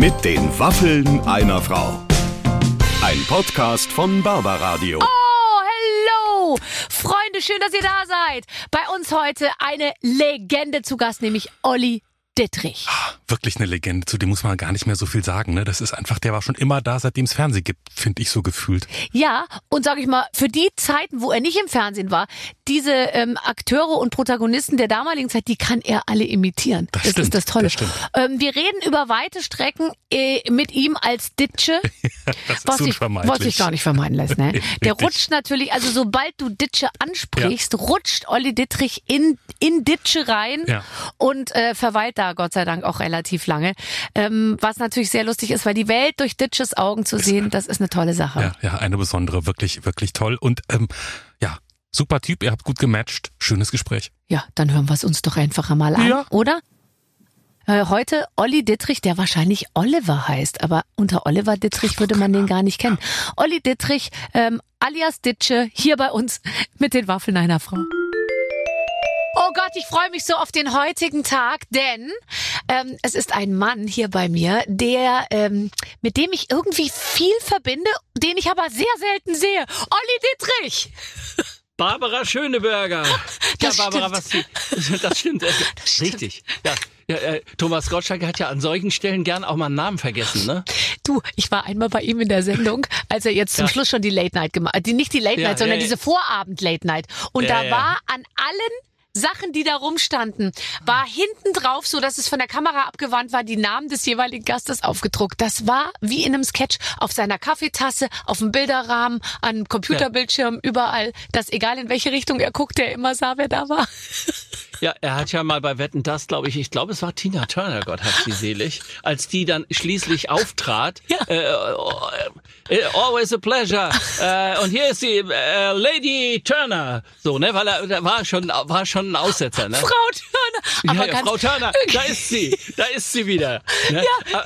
Mit den Waffeln einer Frau. Ein Podcast von Barbaradio. Oh, hello! Freunde, schön, dass ihr da seid. Bei uns heute eine Legende zu Gast, nämlich Olli Dittrich. Wirklich eine Legende, zu dem muss man gar nicht mehr so viel sagen. Ne? Das ist einfach, der war schon immer da, seitdem es Fernsehen gibt, finde ich so gefühlt. Ja, und sag ich mal, für die Zeiten, wo er nicht im Fernsehen war, diese ähm, Akteure und Protagonisten der damaligen Zeit, die kann er alle imitieren. Das Das, stimmt, ist das Tolle. das stimmt. ähm, wir reden über weite Strecken äh, mit ihm als Ditsche. Das was unvermeidlich. was sich gar nicht vermeiden lässt. Ne? Der rutscht natürlich, also sobald du Ditsche ansprichst, rutscht Olli Dittrich in, in Ditsche rein Ja. und äh, verweilt da Gott sei Dank auch relativ lange. Ähm, was natürlich sehr lustig ist, weil die Welt durch Ditsches Augen zu sehen, das ist eine tolle Sache. Ja, ja, eine besondere, wirklich, wirklich toll. Und ähm, ja, super Typ, ihr habt gut gematcht. Schönes Gespräch. Ja, dann hören wir es uns doch einfach mal an, Ja. oder? Äh, Heute Olli Dittrich, der wahrscheinlich Oliver heißt, aber unter Oliver Dittrich würde man den gar nicht kennen. Olli Dittrich, ähm, alias Ditsche, hier bei uns mit den Waffeln einer Frau. Oh Gott, ich freue mich so auf den heutigen Tag, denn ähm, es ist ein Mann hier bei mir, der ähm, mit dem ich irgendwie viel verbinde, den ich aber sehr selten sehe. Olli Dittrich. Barbara Schöneberger. Das ja, Barbara, stimmt. was sie, das stimmt. Das stimmt. Richtig. Ja, ja, äh, Thomas Gottschalk hat ja an solchen Stellen gern auch mal einen Namen vergessen, ne? Du, ich war einmal bei ihm in der Sendung, als er jetzt zum Ja. Schluss schon die Late Night gemacht hat. Die, nicht die Late Night, sondern ja, ja. diese Vorabend Late Night. Und da war an allen Sachen, die da rumstanden, war hinten drauf, so dass es von der Kamera abgewandt war, die Namen des jeweiligen Gastes aufgedruckt. Das war wie in einem Sketch auf seiner Kaffeetasse, auf dem Bilderrahmen, an einem Computerbildschirm, überall, dass egal in welche Richtung er guckte, er immer sah, wer da war. Ja, er hat ja mal bei Wetten das, glaube ich, ich glaube, es war Tina Turner, Gott hat sie selig, als die dann schließlich auftrat. Ja. Äh, äh, äh, always a pleasure. äh, und hier ist die äh, Lady Turner. So, ne, weil er, da war schon, war schon ein Aussetzer, ne? Frau Turner. Aber ja, ja, Frau Turner, da ist sie, da ist sie wieder. Ne? Ja.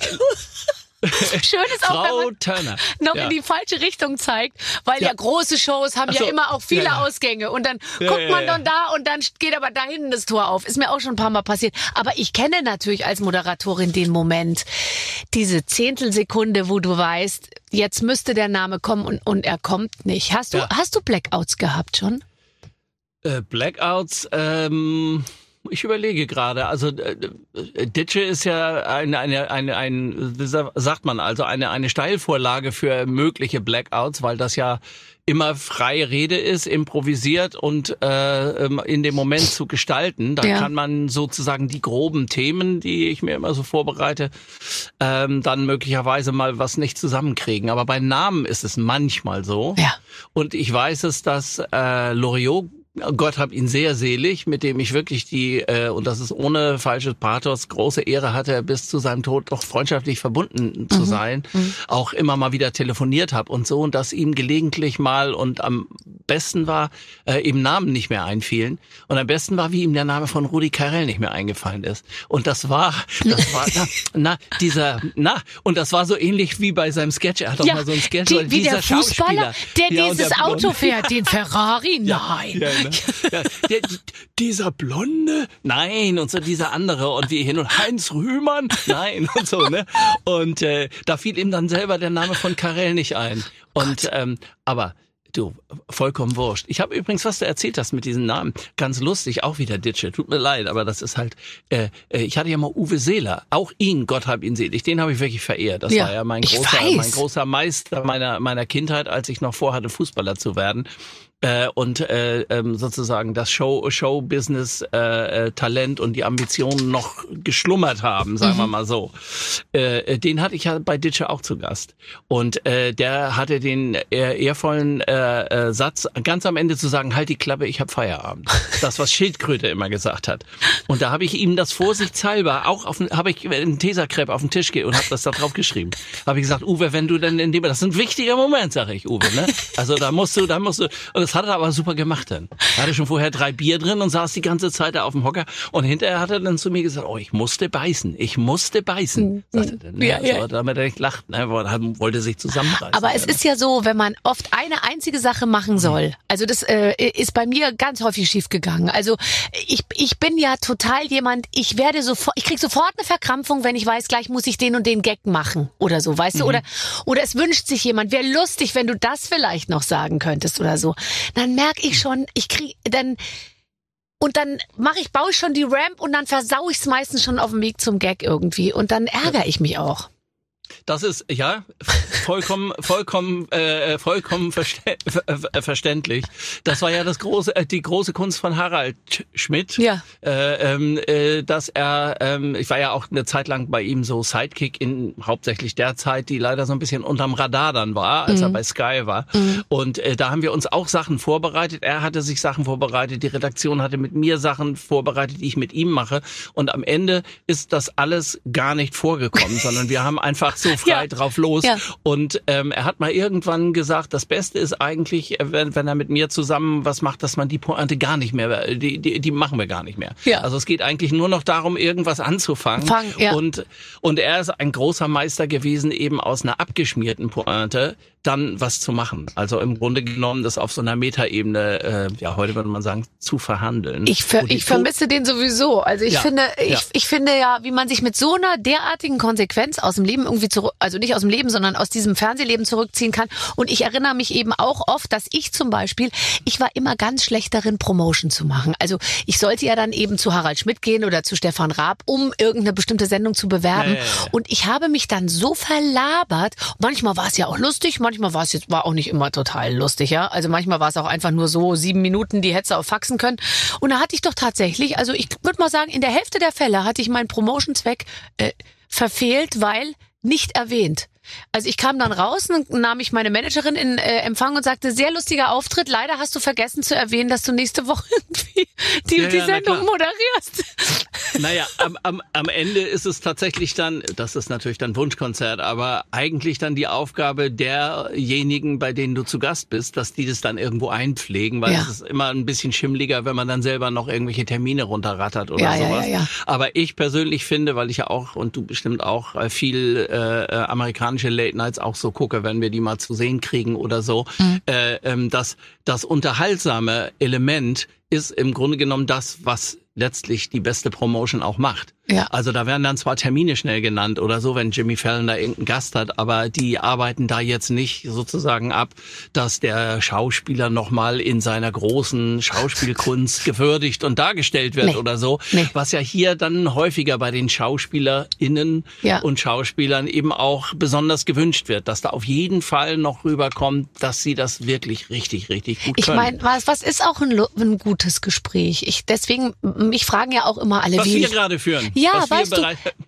Schön ist auch, wenn Frau man Turner. noch ja. in die falsche Richtung zeigt, weil ja, Ja. große Shows haben Ach ja so. immer auch viele. Ausgänge und dann guckt man dann da und dann geht aber da hinten das Tor auf. Ist mir auch schon ein paar Mal passiert. Aber ich kenne natürlich als Moderatorin den Moment, diese Zehntelsekunde, wo du weißt, jetzt müsste der Name kommen und, und er kommt nicht. Hast du, hast du Blackouts gehabt schon? Äh, Blackouts, ähm, ich überlege gerade. Also äh, äh, Ditsche ist ja eine, eine, eine, ein, wie sa- sagt man also, eine, eine Steilvorlage für mögliche Blackouts, weil das ja immer freie Rede ist, improvisiert und äh, ähm, in dem Moment zu gestalten. Da Ja. kann man sozusagen die groben Themen, die ich mir immer so vorbereite, ähm, dann möglicherweise mal was nicht zusammenkriegen. Aber bei Namen ist es manchmal so. Ja. Und ich weiß es, dass äh, Loriot, Gott hab ihn sehr selig, mit dem ich wirklich die, äh, und das ist ohne falsches Pathos, große Ehre hatte, bis zu seinem Tod doch freundschaftlich verbunden zu sein, auch immer mal wieder telefoniert habe und so, und dass ihm gelegentlich mal und am besten war, äh, ihm Namen nicht mehr einfielen. Und am besten war, wie ihm der Name von Rudi Carell nicht mehr eingefallen ist. Und das war, das war, na, na, dieser, na, und das war so ähnlich wie bei seinem Sketch. Er hat doch mal so ein Sketch, die, wie dieser der Fußballer, der Ja, dieses der Auto fährt, den Ferrari. Nein. Ja, ne? ja, der, dieser Blonde, nein, und so dieser andere und wie hin und Heinz Rühmann, nein und so, ne? Und äh, da fiel ihm dann selber der Name von Karel nicht ein. Und ähm, aber Du, vollkommen wurscht. Ich habe übrigens, was du erzählt hast mit diesen Namen, ganz lustig, auch wieder Ditsche. Tut mir leid, aber das ist halt, äh, äh, ich hatte ja mal Uwe Seeler, auch ihn, Gott hab ihn selig, den habe ich wirklich verehrt. Das Ja, war ja mein großer, mein großer Meister meiner, meiner Kindheit, als ich noch vorhatte, Fußballer zu werden. Äh, und äh, ähm, sozusagen das Show, Show-Business, äh, äh, Talent und die Ambitionen noch geschlummert haben, sagen wir mal so. Äh, äh, den hatte ich ja bei Ditsche auch zu Gast. Und äh, der hatte den äh, ehrvollen äh, äh, Satz, ganz am Ende zu sagen, halt die Klappe, ich hab Feierabend. Das, was Schildkröte immer gesagt hat. Und da habe ich ihm das vorsichtshalber auch auf habe ich einen Tesakrepp auf den Tisch ge und habe das da drauf geschrieben. Habe ich gesagt, Uwe, wenn du denn in dem, das ist ein wichtiger Moment, sage ich, Uwe, ne? Also da musst du, da musst du, und das Das hat er aber super gemacht dann. Er hatte schon vorher drei Bier drin und saß die ganze Zeit da auf dem Hocker. Und hinterher hat er dann zu mir gesagt, oh, ich musste beißen. Ich musste beißen, sagte er dann. Ja, Ja. So, damit er nicht lacht. Ne, wollte sich zusammenreißen. Aber es ist ja so, wenn man oft eine einzige Sache machen soll. Also das äh, ist bei mir ganz häufig schief gegangen. Also ich, ich bin ja total jemand, ich werde sofort, ich krieg sofort eine Verkrampfung, wenn ich weiß, gleich muss ich den und den Gag machen oder so, weißt du? Oder, oder es wünscht sich jemand, wäre lustig, wenn du das vielleicht noch sagen könntest oder so. Dann merke ich schon, ich krieg, dann, und dann mache ich, baue ich schon die Ramp und dann versau ich es meistens schon auf dem Weg zum Gag irgendwie. Und dann ärgere ich mich auch. Das ist ja vollkommen, vollkommen, äh, vollkommen verste ver verständlich. Das war ja das große, äh, die große Kunst von Harald Sch- Schmidt. Ja. Äh, ähm, äh, dass er, ähm, ich war ja auch eine Zeit lang bei ihm so Sidekick in hauptsächlich der Zeit, die leider so ein bisschen unterm Radar dann war, als er bei Sky war. Und äh, da haben wir uns auch Sachen vorbereitet. Er hatte sich Sachen vorbereitet, die Redaktion hatte mit mir Sachen vorbereitet, die ich mit ihm mache. Und am Ende ist das alles gar nicht vorgekommen, sondern wir haben einfach so frei Ja. drauf los. Ja. Und ähm, er hat mal irgendwann gesagt, das Beste ist eigentlich, äh, wenn, wenn er mit mir zusammen was macht, dass man die Pointe gar nicht mehr, die, die, die machen wir gar nicht mehr. Ja. Also es geht eigentlich nur noch darum, irgendwas anzufangen. Fang, ja. Und und er ist ein großer Meister gewesen, eben aus einer abgeschmierten Pointe dann was zu machen. Also im Grunde genommen, das auf so einer Metaebene, äh, ja, heute würde man sagen, zu verhandeln. Ich, ver ich vermisse den sowieso. Also ich Ja, finde, ich, ja. ich finde ja, wie man sich mit so einer derartigen Konsequenz aus dem Leben irgendwie zurück, also nicht aus dem Leben, sondern aus diesem Fernsehleben zurückziehen kann. Und ich erinnere mich eben auch oft, dass ich zum Beispiel, ich war immer ganz schlecht darin, Promotion zu machen. Also ich sollte ja dann eben zu Harald Schmidt gehen oder zu Stefan Raab, um irgendeine bestimmte Sendung zu bewerben. Ja. Und ich habe mich dann so verlabert. Manchmal war es ja auch lustig, manchmal war es jetzt war auch nicht immer total lustig, ja. Also manchmal war es auch einfach nur so sieben Minuten, die hättest du auch faxen können. Und da hatte ich doch tatsächlich, also ich würde mal sagen, in der Hälfte der Fälle hatte ich meinen Promotion-Zweck äh, verfehlt, weil nicht erwähnt. Also ich kam dann raus und nahm ich meine Managerin in äh, Empfang und sagte, sehr lustiger Auftritt. Leider hast du vergessen zu erwähnen, dass du nächste Woche irgendwie die, Ja, die ja, na Sendung klar. moderierst. Naja, am, am, am Ende ist es tatsächlich dann, das ist natürlich dann Wunschkonzert, aber eigentlich dann die Aufgabe derjenigen, bei denen du zu Gast bist, dass die das dann irgendwo einpflegen, weil Ja. es ist immer ein bisschen schimmliger, wenn man dann selber noch irgendwelche Termine runterrattert oder Ja, ja, sowas. ja, ja. Aber ich persönlich finde, weil ich ja auch, und du bestimmt auch, äh, viel äh, äh, amerikanische Late Nights auch so gucke, wenn wir die mal zu sehen kriegen oder so, Mhm. äh, ähm, das unterhaltsame Element ist im Grunde genommen das, was letztlich die beste Promotion auch macht. Ja. Also da werden dann zwar Termine schnell genannt oder so, wenn Jimmy Fallon da irgendeinen Gast hat, aber die arbeiten da jetzt nicht sozusagen ab, dass der Schauspieler nochmal in seiner großen Schauspielkunst gewürdigt und dargestellt wird Nee. oder so. Nee. Was ja hier dann häufiger bei den SchauspielerInnen Ja. und Schauspielern eben auch besonders gewünscht wird, dass da auf jeden Fall noch rüberkommt, dass sie das wirklich richtig, richtig gut Ich können. meine, was, was ist auch ein, ein gutes Gespräch? Ich, deswegen, mich fragen ja auch immer alle, was wie wir ich, gerade führen. Ja, weißt du,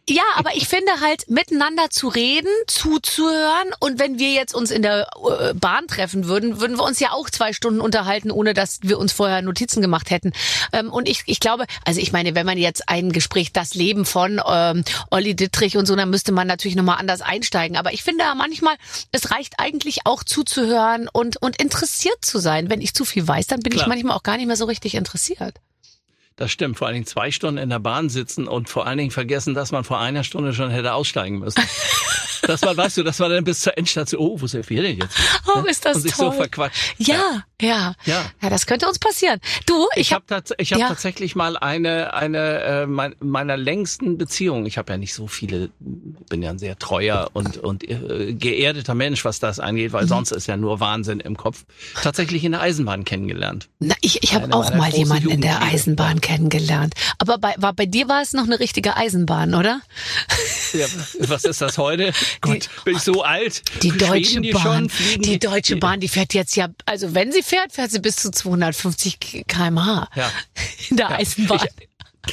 ja, aber ich finde halt, miteinander zu reden, zuzuhören und wenn wir jetzt uns in der äh, Bahn treffen würden, würden wir uns ja auch zwei Stunden unterhalten, ohne dass wir uns vorher Notizen gemacht hätten. Ähm, und ich, ich glaube, also ich meine, wenn man jetzt ein Gespräch, das Leben von ähm, Olli Dittrich und so, dann müsste man natürlich nochmal anders einsteigen. Aber ich finde manchmal, es reicht eigentlich auch zuzuhören und, und interessiert zu sein. Wenn ich zu viel weiß, dann bin ich Klar. manchmal auch gar nicht mehr so richtig interessiert. Das stimmt, vor allen Dingen zwei Stunden in der Bahn sitzen und vor allen Dingen vergessen, dass man vor einer Stunde schon hätte aussteigen müssen. dass man, weißt du, dass man dann bis zur Endstation, oh, wo sind wir denn jetzt? Oh, ist das und sich toll. so verquatscht. Ja, ja, Ja. Ja, das könnte uns passieren. Du, ich, Ich habe hab, ich hab ja. tatsächlich mal eine eine äh, mein, meiner längsten Beziehungen. Ich habe ja nicht so viele, bin ja ein sehr treuer und und äh, geerdeter Mensch, was das angeht, Mhm. weil sonst ist ja nur Wahnsinn im Kopf. Tatsächlich in der Eisenbahn kennengelernt. na, ich, ich habe auch mal jemanden in der. Eisenbahn kennengelernt. Aber bei, war, bei dir war es noch eine richtige Eisenbahn, oder? Ja, was ist das heute? Gott, bin ich so alt? Die Deutsche die Bahn, schon? Die Deutsche Bahn, die fährt jetzt ja, also wenn sie fährt, fährt sie bis zu 250 km/h Ja. in der Eisenbahn. Ich,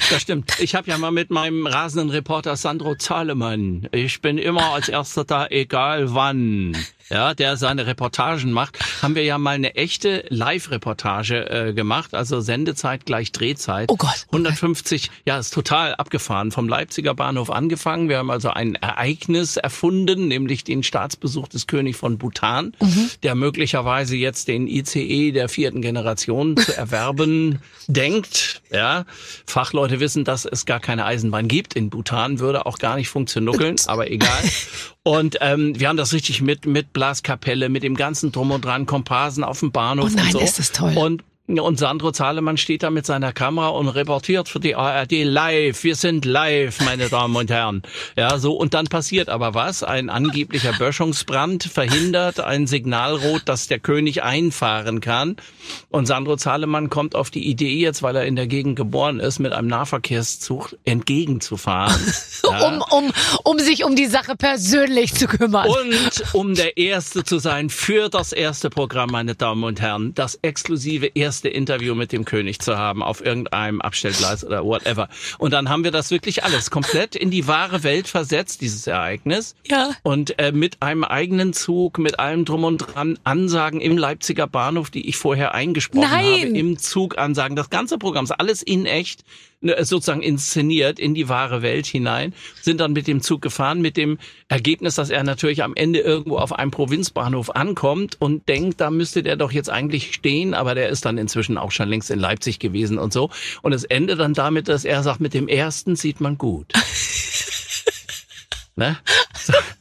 das stimmt. Ich habe ja mal mit meinem rasenden Reporter Sandro Zahlemann. Ich bin immer als erster da, egal wann. ja, der seine Reportagen macht, haben wir ja mal eine echte Live-Reportage äh, gemacht, also Sendezeit gleich Drehzeit. Oh Gott, okay. 150, ja, ist total abgefahren. Vom Leipziger Bahnhof angefangen. Wir haben also ein Ereignis erfunden, nämlich den Staatsbesuch des Königs von Bhutan, Mhm. der möglicherweise jetzt den ICE der vierten Generation zu erwerben denkt. Ja, Fachleute wissen, dass es gar keine Eisenbahn gibt. In Bhutan würde auch gar nicht funktionieren, aber egal. Und ähm, wir haben das richtig mit mit Blaskapelle, mit dem ganzen Drum und Dran, Komparsen auf dem Bahnhof Oh nein, und so. ist das toll. Und und Sandro Zahlemann steht da mit seiner Kamera und reportiert für die ARD live. Wir sind live, meine Damen und Herren. Ja, so. Und dann passiert aber was. Ein angeblicher Böschungsbrand verhindert ein Signalrot, dass der König einfahren kann. Und Sandro Zahlemann kommt auf die Idee jetzt, weil er in der Gegend geboren ist, mit einem Nahverkehrszug entgegenzufahren. Ja. Um, um, um sich um die Sache persönlich zu kümmern. Und um der Erste zu sein für das erste Programm, meine Damen und Herren, das exklusive erste Interview mit dem König zu haben auf irgendeinem Abstellgleis oder whatever. Und dann haben wir das wirklich alles komplett in die wahre Welt versetzt, dieses Ereignis. Ja. Und äh, mit einem eigenen Zug, mit allem drum und dran, Ansagen im Leipziger Bahnhof, die ich vorher eingesprochen Nein. habe, im Zug Ansagen, das ganze Programm ist alles in echt sozusagen inszeniert in die wahre Welt hinein, sind dann mit dem Zug gefahren, mit dem Ergebnis, dass er natürlich am Ende irgendwo auf einem Provinzbahnhof ankommt und denkt, da müsste der doch jetzt eigentlich stehen, aber der ist dann inzwischen auch schon längst in Leipzig gewesen und so. Und es endet dann damit, dass er sagt, mit dem ersten sieht man gut. ne? So.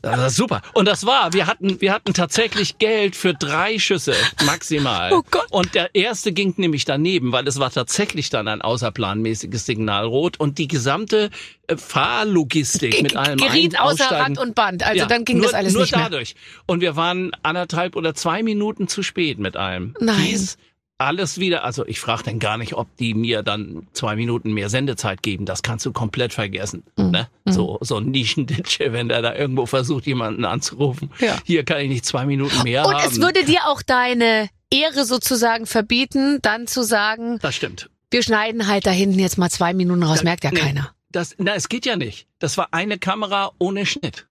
Das ist super. Und das war, wir hatten, wir hatten tatsächlich Geld für drei Schüsse maximal. Oh Gott. Und der erste ging nämlich daneben, weil es war tatsächlich dann ein außerplanmäßiges Signalrot und die gesamte äh, Fahrlogistik mit allem Geriet Ein- außer Rad und Band. Also Ja, dann ging nur, das alles nur nicht mehr. dadurch. Und wir waren anderthalb oder zwei Minuten zu spät mit allem. Nein. Dies alles wieder, also ich frage dann gar nicht, ob die mir dann zwei Minuten mehr Sendezeit geben. Das kannst du komplett vergessen. Mhm. Ne? So, so ein Nischenditsche, wenn der da irgendwo versucht, jemanden anzurufen. Ja. Hier kann ich nicht zwei Minuten mehr Und haben. es würde dir auch deine Ehre sozusagen verbieten, dann zu sagen, das stimmt. wir schneiden halt da hinten jetzt mal zwei Minuten raus, Da- merkt ja nee. keiner. Das, na, es geht ja nicht. Das war eine Kamera ohne Schnitt.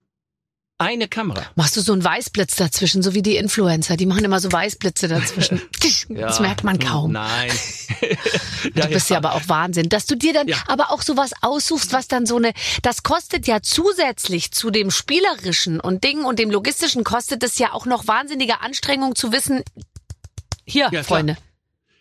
Eine Kamera. Machst du so einen Weißblitz dazwischen, so wie die Influencer, die machen immer so Weißblitze dazwischen. Das merkt man kaum. Nein. Du bist ja aber auch Wahnsinn, dass du dir dann Ja. aber auch sowas aussuchst, was dann so eine, das kostet ja zusätzlich zu dem spielerischen und Ding und dem logistischen kostet es ja auch noch wahnsinnige Anstrengung zu wissen, hier, Ja, klar.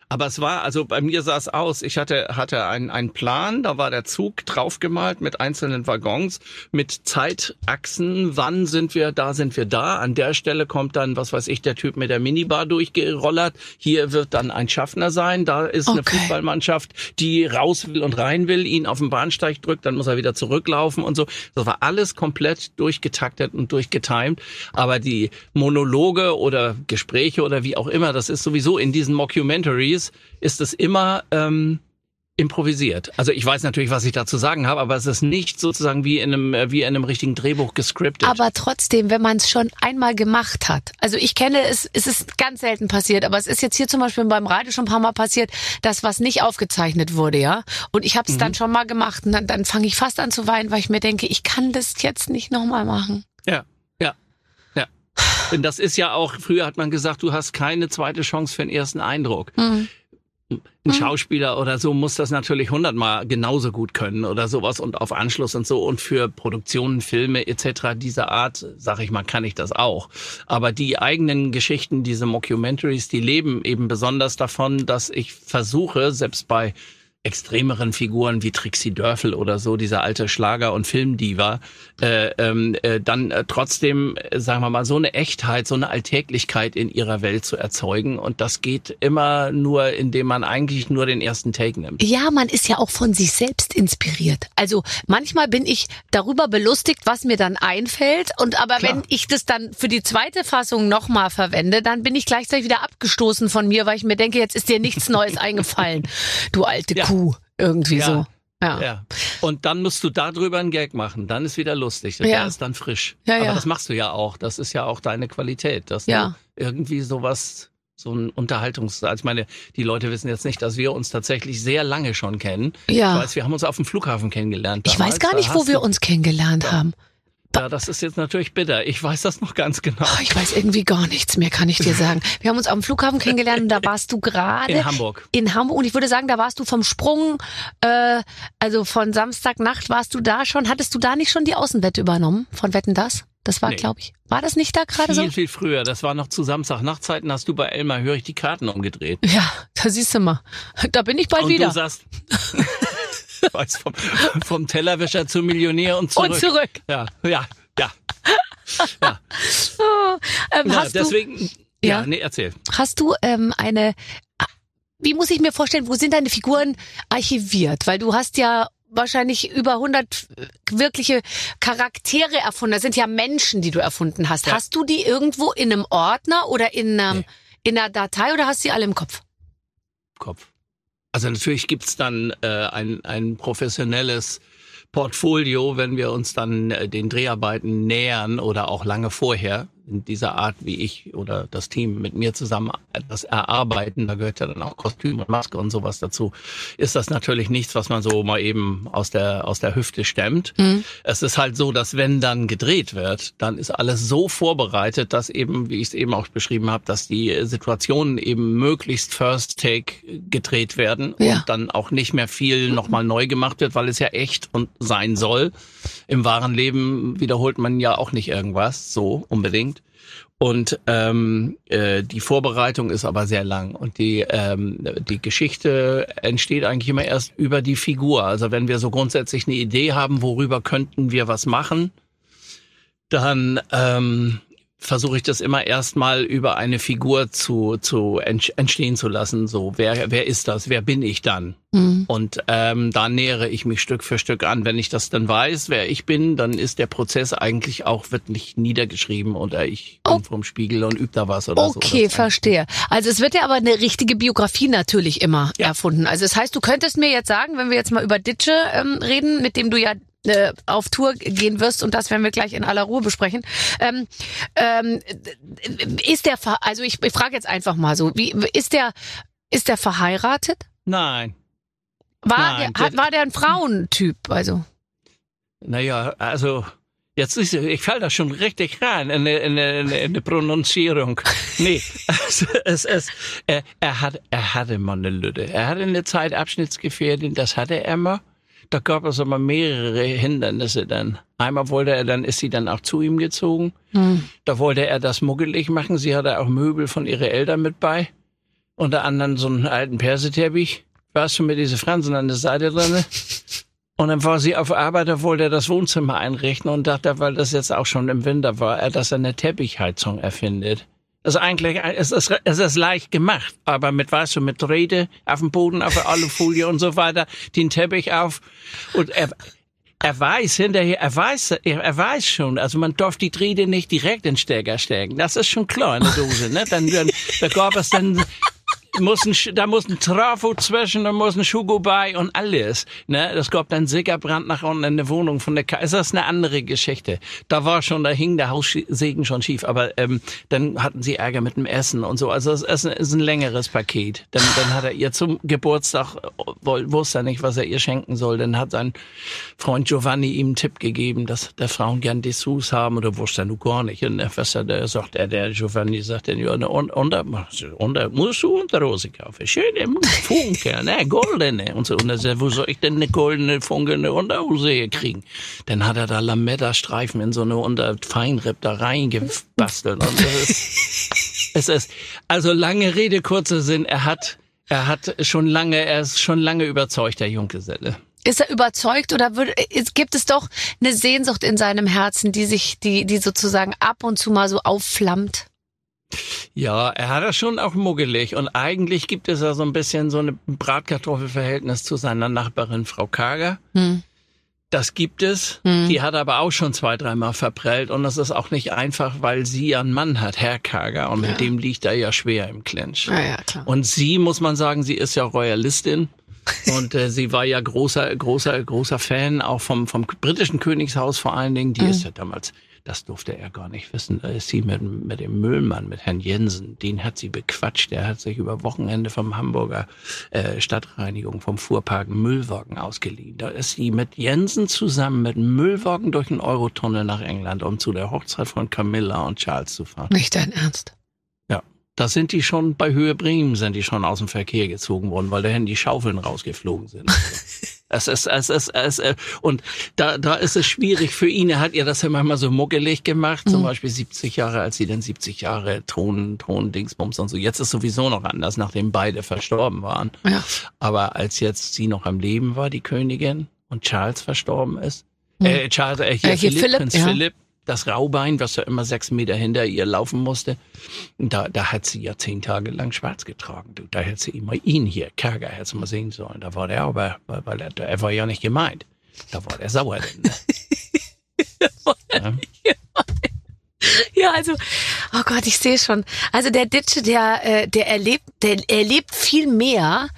Aber es war, also bei mir sah es aus, ich hatte, hatte einen, einen Plan, da war der Zug draufgemalt mit einzelnen Waggons, mit Zeitachsen, wann sind wir da, sind wir da. An der Stelle kommt dann, was weiß ich, der Typ mit der Minibar durchgerollert. Hier wird dann ein Schaffner sein, da ist eine Okay. Fußballmannschaft, die raus will und rein will, ihn auf den Bahnsteig drückt, dann muss er wieder zurücklaufen und so. Das war alles komplett durchgetaktet und durchgetimt. Aber die Monologe oder Gespräche oder wie auch immer, das ist sowieso in diesen Mockumentaries, ist es immer ähm, improvisiert. Also ich weiß natürlich, was ich da zu sagen habe, aber es ist nicht sozusagen wie in einem, äh, wie in einem richtigen Drehbuch gescriptet. Aber trotzdem, wenn man es schon einmal gemacht hat. Also ich kenne es, es ist ganz selten passiert, aber es ist jetzt hier zum Beispiel beim Radio schon ein paar Mal passiert, dass was nicht aufgezeichnet wurde, ja. Und ich habe es Mhm. dann schon mal gemacht und dann, dann fange ich fast an zu weinen, weil ich mir denke, ich kann das jetzt nicht nochmal machen. Ja. Denn das ist ja auch, früher hat man gesagt, du hast keine zweite Chance für den ersten Eindruck. Mhm. Ein Schauspieler oder so muss das natürlich hundertmal genauso gut können oder sowas und auf Anschluss und so. Und für Produktionen, Filme etc. dieser Art, sag ich mal, kann ich das auch. Aber die eigenen Geschichten, diese Mockumentaries, die leben eben besonders davon, dass ich versuche, selbst bei extremeren Figuren wie Trixie Dörfel oder so, dieser alte Schlager- und Filmdiva, äh, ähm, äh, dann äh, trotzdem, äh, sagen wir mal, so eine Echtheit, so eine Alltäglichkeit in ihrer Welt zu erzeugen. Und das geht immer nur, indem man eigentlich nur den ersten Take nimmt. Ja, man ist ja auch von sich selbst inspiriert. Also manchmal bin ich darüber belustigt, was mir dann einfällt. Und aber Klar. wenn ich das dann für die zweite Fassung nochmal verwende, dann bin ich gleichzeitig wieder abgestoßen von mir, weil ich mir denke, jetzt ist dir nichts Neues eingefallen. Du alte Ja. Kuh. Irgendwie Ja. so. Ja. Ja. Und dann musst du darüber einen Gag machen. Dann ist wieder lustig. Ja. Der ist dann frisch. Ja, Aber ja. das machst du ja auch. Das ist ja auch deine Qualität, dass Ja. du irgendwie sowas, so ein Unterhaltungs... Also ich meine, die Leute wissen jetzt nicht, dass wir uns tatsächlich sehr lange schon kennen. Ja. Ich weiß, wir haben uns auf dem Flughafen kennengelernt. Ich weiß damals. gar Da nicht, wo wir uns kennengelernt haben. Ja, das ist jetzt natürlich bitter. Ich weiß das noch ganz genau. Oh, ich weiß irgendwie gar nichts mehr, kann ich dir sagen. Wir haben uns am Flughafen kennengelernt und da warst du gerade In Hamburg. In Hamburg und ich würde sagen, da warst du vom Sprung, äh, also von Samstagnacht warst du da schon. Hattest du da nicht schon die Außenwette übernommen von Wetten das? Das war, Nee. glaube ich. War das nicht da gerade so? Viel, viel früher. Das war noch zu Samstagnachtzeiten, hast du bei Elmar Hörig die Karten umgedreht. Ja, da siehst du mal. Da bin ich bald und wieder. du sagst, weiß, vom, vom Tellerwäscher zum Millionär und zurück. und zurück. Ja, ja, ja. ja. Ähm, ja hast, du, deswegen, ja, Ja. nee, erzähl. hast du ähm, eine, wie muss ich mir vorstellen, wo sind deine Figuren archiviert? Weil du hast ja wahrscheinlich über 100 wirkliche Charaktere erfunden. Das sind ja Menschen, die du erfunden hast. Ja. Hast du die irgendwo in einem Ordner oder in, einem, Nee. in einer Datei oder hast du sie alle im Kopf? Kopf. Also natürlich gibt's dann äh, ein, ein professionelles Portfolio, wenn wir uns dann äh, den Dreharbeiten nähern oder auch lange vorher in dieser Art, wie ich oder das Team mit mir zusammen das erarbeiten, da gehört ja dann auch Kostüm und Maske und sowas dazu, ist das natürlich nichts, was man so mal eben aus der, aus der Hüfte stemmt. Mhm. Es ist halt so, dass wenn dann gedreht wird, dann ist alles so vorbereitet, dass eben, wie ich es eben auch beschrieben habe, dass die Situationen eben möglichst First Take gedreht werden Ja. und dann auch nicht mehr viel nochmal neu gemacht wird, weil es ja echt und sein soll. Im wahren Leben wiederholt man ja auch nicht irgendwas so unbedingt. Und ähm, äh, die Vorbereitung ist aber sehr lang und die ähm, die Geschichte entsteht eigentlich immer erst über die Figur. Also wenn wir so grundsätzlich eine Idee haben, worüber könnten wir was machen, dann ähm, versuche ich das immer erstmal über eine Figur zu zu ent- entstehen zu lassen. So wer wer ist das? Wer bin ich dann? Mhm. Und ähm, da nähere ich mich Stück für Stück an. Wenn ich das dann weiß, wer ich bin, dann ist der Prozess eigentlich auch wirklich niedergeschrieben oder ich Oh. vom Spiegel und übe da was oder so. Okay, verstehe. Also es wird ja aber eine richtige Biografie natürlich immer Ja. erfunden. Also das heißt, du könntest mir jetzt sagen, wenn wir jetzt mal über Ditsche ähm, reden, mit dem du ja äh, auf Tour gehen wirst und das werden wir gleich in aller Ruhe besprechen. Ähm, ähm, ist der, also ich, ich frage jetzt einfach mal so, wie ist der, ist der verheiratet? Nein. War Nein, der, hat, der- war der ein Frauentyp? Also Naja, also jetzt ist ich fall da schon richtig rein in der in der- in Pronunzierung. Nee, also, es ist er, er hat er hatte mal eine Lütte. Er hatte eine Zeit Abschnittsgefährdin, das hatte er immer. Da gab es aber mehrere Hindernisse dann. Einmal wollte er, dann ist sie dann auch zu ihm gezogen. hm. Da wollte er das muggelig machen. Sie hatte auch Möbel von ihren Eltern mit bei. Unter anderem so einen alten Perseteppich. Warst du mit diese Fransen an der Seite drin? Und dann war sie auf Arbeit, da wollte er das Wohnzimmer einrichten und dachte, weil das jetzt auch schon im Winter war, er, dass er eine Teppichheizung erfindet. Das ist eigentlich, es ist, es ist leicht gemacht, aber mit, weißt du, mit Drähte auf dem Boden, auf der Alufolie und so weiter, den Teppich auf und er, er weiß hinterher, er weiß, er, weiß schon, also man darf die Drähte nicht direkt in den Stecker stecken. Das ist schon klar in der Dose, ne? Dann, dann da gab es dann, muss ein, da muss ein Trafo zwischen, da muss ein Schugo bei und alles. Ne? Das gab dann Sickerbrand nach unten in der Wohnung von der Ka Ist das eine andere Geschichte? Da war schon, da hing der Haussegen schon schief, aber ähm, dann hatten sie Ärger mit dem Essen und so. Also es ist ein, ist ein längeres Paket. Dann, dann hat er ihr zum Geburtstag, äh, wusste er nicht, was er ihr schenken soll. Dann hat sein Freund Giovanni ihm einen Tipp gegeben, dass der Frauen gern Dessous haben oder wusste er nur gar nicht. Und äh, was er, sagt er, der Giovanni sagt dann, ja, unter, unter, musst du Unterhose kaufen. Schöne Funke, ne, goldene. Und so. Und er sagt, wo soll ich denn eine goldene, funkelnde Unterhose hier kriegen? Dann hat er da Lametta-Streifen in so eine unter Feinripp da reingebastelt. Und das ist, es ist, also lange Rede, kurzer Sinn, er hat, er hat schon lange, er ist schon lange überzeugt, der Junggeselle. Ist er überzeugt oder würde, gibt es doch eine Sehnsucht in seinem Herzen, die sich, die, die sozusagen ab und zu mal so aufflammt? Ja, er hat das schon auch muggelig und eigentlich gibt es ja so ein bisschen so ein Bratkartoffelverhältnis zu seiner Nachbarin Frau Kager. Hm. Das gibt es. Hm. Die hat aber auch schon zwei, dreimal verprellt und das ist auch nicht einfach, weil sie einen Mann hat, Herr Kager, und mit dem liegt er ja schwer im Clinch. Ja, ja, klar. Und sie, muss man sagen, sie ist ja Royalistin. Und äh, sie war ja großer, großer, großer Fan auch vom, vom britischen Königshaus vor allen Dingen. Die Mhm. ist ja damals, das durfte er gar nicht wissen, da ist sie mit, mit dem Müllmann, mit Herrn Jensen, den hat sie bequatscht. Der hat sich über Wochenende vom Hamburger äh, Stadtreinigung, vom Fuhrpark Müllwagen ausgeliehen. Da ist sie mit Jensen zusammen mit Müllwagen durch den Eurotunnel nach England, um zu der Hochzeit von Camilla und Charles zu fahren. Nicht dein Ernst. Ja, da sind die schon bei Höhe Bremen sind die schon aus dem Verkehr gezogen worden, weil dahin die Schaufeln rausgeflogen sind. Es ist, es ist, es ist, und da, da ist es schwierig für ihn. Er hat ihr das ja manchmal so muckelig gemacht, zum Beispiel 70 Jahre, als sie dann 70 Jahre Thron, Thron, Dingsbums und so. Jetzt ist sowieso noch anders, nachdem beide verstorben waren. Ja. Aber als jetzt sie noch am Leben war, die Königin, und Charles verstorben ist, Hm. äh, Charles, äh, hier, Äh, hier Philipp, Philipp, Prinz ja. Philipp, das Raubein, was ja immer sechs Meter hinter ihr laufen musste, da, da hat sie ja zehn Tage lang schwarz getragen. Du, da hätte sie immer ihn hier, Kerger, hätte sie mal sehen sollen. Da war der aber, weil, er, er war ja nicht gemeint. Da war der sauer. Denn, ne? ja. Ja, also, oh Gott, ich sehe schon. Also der Ditsche, der, äh, der erlebt, der erlebt viel mehr,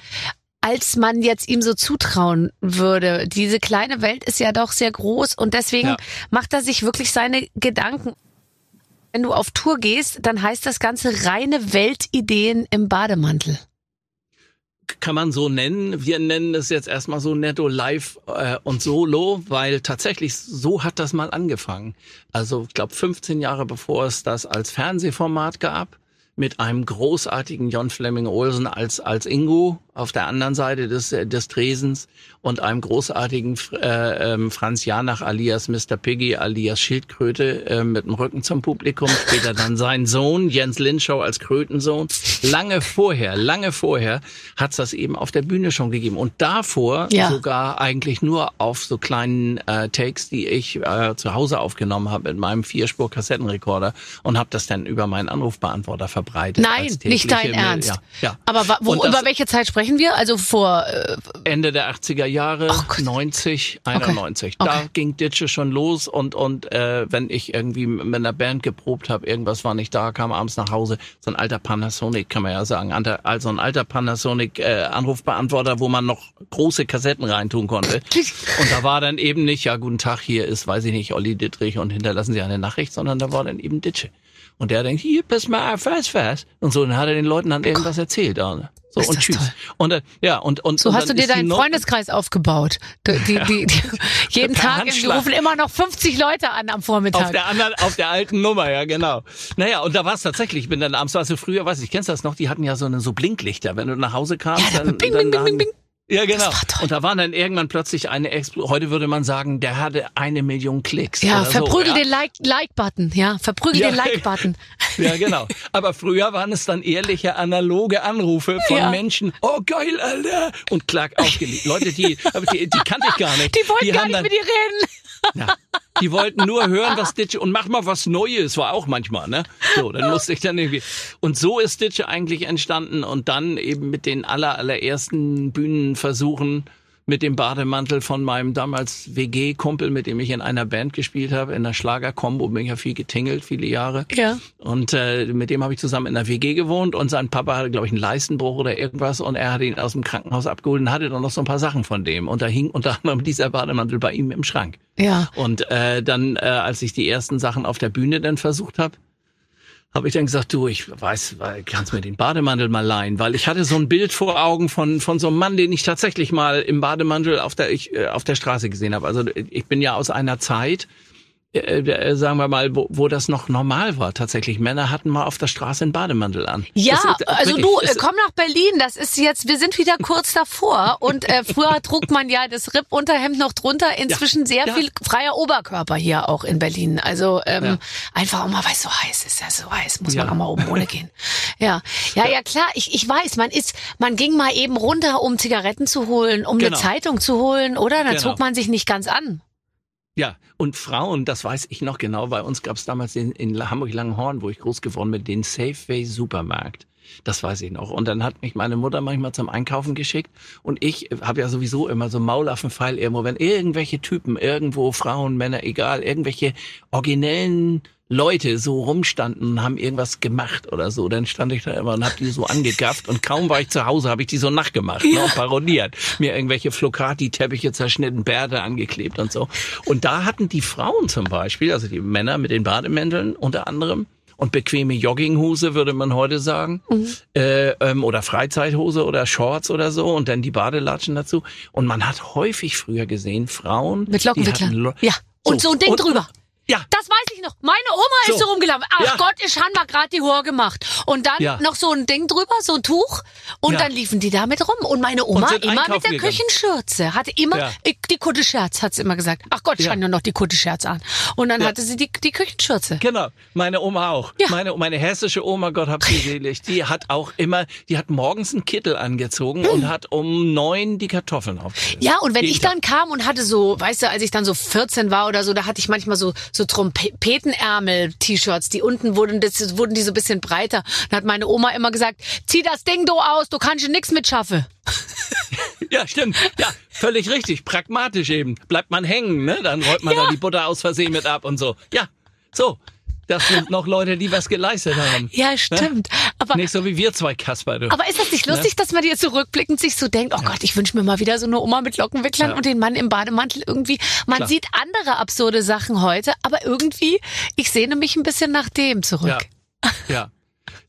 als man jetzt ihm so zutrauen würde. Diese kleine Welt ist ja doch sehr groß und deswegen Ja. macht er sich wirklich seine Gedanken. Wenn du auf Tour gehst, dann heißt das Ganze reine Weltideen im Bademantel. kann man so nennen. Wir nennen es jetzt erstmal so netto live äh, und solo, weil tatsächlich so hat das mal angefangen. Also ich glaube 15 Jahre bevor es das als Fernsehformat gab, mit einem großartigen John Fleming Olsen als als Ingo auf der anderen Seite des äh, des Tresens und einem großartigen äh, ähm, Franz Janach alias Mr. Piggy alias Schildkröte äh, mit dem Rücken zum Publikum. Später dann sein Sohn Jens Lindschau als Krötensohn. Lange vorher, lange vorher hat's das eben auf der Bühne schon gegeben und davor Ja. sogar eigentlich nur auf so kleinen äh, Takes, die ich äh, zu Hause aufgenommen habe mit meinem Vierspur-Kassettenrekorder und habe das dann über meinen Anrufbeantworter verbreitet. Nein, nicht dein. Ernst. Ja, ja. Aber wo, über welche Zeit sprechen wir? Also vor äh, Ende der 80er Jahre, Oh Gott. 90, 91. Da Okay. ging Ditsche schon los und und äh, wenn ich irgendwie mit einer Band geprobt habe, irgendwas war nicht da, kam abends nach Hause, so ein alter Panasonic, kann man ja sagen, also ein alter Panasonic äh, Anrufbeantworter, wo man noch große Kassetten reintun konnte. Und da war dann eben nicht, ja guten Tag, hier ist, weiß ich nicht, Olli Dittrich und hinterlassen Sie eine Nachricht, sondern da war dann eben Ditsche. Und der denkt, hier, pass mal auf, was, was. Und so, dann hat er den Leuten dann irgendwas erzählt. Da. So, Ist und tschüss. toll. Und äh, ja, und, und So und hast du dir deinen Freundeskreis aufgebaut. Die, die, die, die, jeden Tag Handschlag. rufen immer noch 50 Leute an am Vormittag. Auf der anderen, auf der alten Nummer, ja, genau. Naja, und da war es tatsächlich, ich bin dann abends, also früher, weiß ich, kennst du das noch, die hatten ja so eine, so Blinklichter, wenn du nach Hause kamst. Ja, da- dann, bing, dann bing, bing, bing, bing. Ja, genau. war. Und da waren dann irgendwann plötzlich eine, Explo heute würde man sagen, der hatte eine Million Klicks. ja, verprügel so, ja? den Like- Like-Button. ja, verprügel Ja. den Like-Button. Ja, genau. Aber früher waren es dann ehrliche analoge Anrufe von Ja. Menschen. Oh, geil, Alter. Und klack aufgelegt. Leute, die, die, die kannte ich gar nicht. Die wollten gar haben nicht dann, mit dir reden. Ja. Die wollten nur hören, was Stitch und mach mal was Neues, war auch manchmal, ne? So, dann musste ich dann irgendwie. Und so ist Stitch eigentlich entstanden und dann eben mit den aller, allerersten Bühnenversuchen mit dem Bademantel von meinem damals WG-Kumpel, mit dem ich in einer Band gespielt habe, in der Schlagerkombo, bin ich ja viel getingelt, viele Jahre. Ja. Und äh, mit dem habe ich zusammen in der WG gewohnt und sein Papa hatte, glaube ich, einen Leistenbruch oder irgendwas und er hatte ihn aus dem Krankenhaus abgeholt und hatte dann noch so ein paar Sachen von dem. Und da hing unter anderem dieser Bademantel bei ihm im Schrank. Ja. Und äh, dann, äh, als ich die ersten Sachen auf der Bühne dann versucht habe, habe ich dann gesagt, du, ich weiß, kannst mir den Bademantel mal leihen, weil ich hatte so ein Bild vor Augen von von so einem Mann, den ich tatsächlich mal im Bademantel auf der ich, äh, auf der Straße gesehen habe. Also ich bin ja aus einer Zeit, äh, äh, sagen wir mal, wo, wo das noch normal war. Tatsächlich Männer hatten mal auf der Straße einen Bademantel an. Ja, ist- also wirklich, du, äh, komm nach Berlin. Das ist jetzt, wir sind wieder kurz davor. Und äh, früher trug man ja das Rippunterhemd noch drunter. Inzwischen sehr Ja. viel freier Oberkörper hier auch in Berlin. Also ähm, Ja. einfach auch mal, weil es so heiß ist. Ja, so heiß, muss man Ja. auch mal oben ohne gehen. Ja, ja, ja, klar. Ich, ich weiß, man ist, man ging mal eben runter, um Zigaretten zu holen, um Genau. eine Zeitung zu holen, oder? Dann Genau. zog man sich nicht ganz an. Ja, und Frauen, das weiß ich noch genau, bei uns gab es damals in, in Hamburg-Langenhorn, wo ich groß geworden bin, den Safeway Supermarkt. Das weiß ich noch. Und dann hat mich meine Mutter manchmal zum Einkaufen geschickt. Und ich habe ja sowieso immer so Maulaffenpfeil irgendwo, wenn irgendwelche Typen irgendwo, Frauen, Männer, egal, irgendwelche originellen Leute so rumstanden und haben irgendwas gemacht oder so, dann stand ich da immer und hab die so angegafft und kaum war ich zu Hause, habe ich die so nachgemacht ne, und parodiert. Mir irgendwelche Flocati-Teppiche zerschnitten, Bärte angeklebt und so. Und da hatten die Frauen zum Beispiel, also die Männer mit den Bademänteln unter anderem, und bequeme Jogginghose, würde man heute sagen. Äh, ähm, oder Freizeithose oder Shorts oder so und dann die Badelatschen dazu. Und man hat häufig früher gesehen, Frauen Mit die Lockenwickler. hatten Lo- Ja. Und so ein Ding und- drüber. Ja, Das weiß ich noch. Meine Oma ist So. so rumgelaufen. Ach Ja. Gott, ich habe mal gerade die Hör gemacht. Und dann Ja. noch so ein Ding drüber, so ein Tuch. Und Ja. dann liefen die damit rum. Und meine Oma sind immer mit der gegangen. Küchenschürze. Hatte immer ich, die Kuttescherz, hat sie immer gesagt. Ach Gott, ich habe nur noch die Kuttescherz an. Und dann hatte sie die, die Küchenschürze. Genau, meine Oma auch. Meine, meine hessische Oma, Gott hab sie selig, die hat auch immer, die hat morgens einen Kittel angezogen Hm. und hat um neun die Kartoffeln aufgegessen. Ja, und wenn Jeden ich dann kam und hatte so, weißt du, als ich dann so 14 war oder so, da hatte ich manchmal so, so Trompetenärmel-T-Shirts, die unten wurden, das, wurden die so ein bisschen breiter. Dann hat meine Oma immer gesagt, zieh das Ding do aus, du kannst hier nix mit schaffen. Ja, stimmt. Ja, völlig richtig. Pragmatisch eben. Bleibt man hängen, ne? Dann rollt man da die Butter aus Versehen mit ab und so. Ja, so. Das sind noch Leute, die was geleistet haben. Ja, stimmt. Aber, Nicht so wie wir zwei Kasper, du. aber ist das nicht lustig, dass man jetzt zurückblickend sich so denkt, oh Gott, ich wünsche mir mal wieder so eine Oma mit Lockenwicklern Ja. und den Mann im Bademantel irgendwie. Man Klar. sieht andere absurde Sachen heute, aber irgendwie, ich sehne mich ein bisschen nach dem zurück. Ja. ja.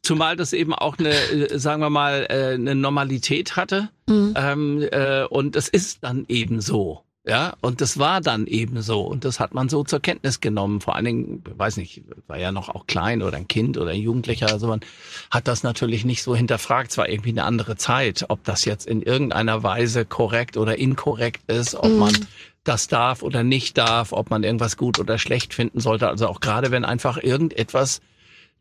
Zumal das eben auch eine, äh, sagen wir mal, äh, eine Normalität hatte. Mhm. Ähm, äh, und es ist dann eben so. Ja, und das war dann eben so. Und das hat man so zur Kenntnis genommen. Vor allen Dingen, weiß nicht, war ja noch auch klein oder ein Kind oder ein Jugendlicher. Also man hat das natürlich nicht so hinterfragt. Es war irgendwie eine andere Zeit, ob das jetzt in irgendeiner Weise korrekt oder inkorrekt ist, ob man das darf oder nicht darf, ob man irgendwas gut oder schlecht finden sollte. Also auch gerade wenn einfach irgendetwas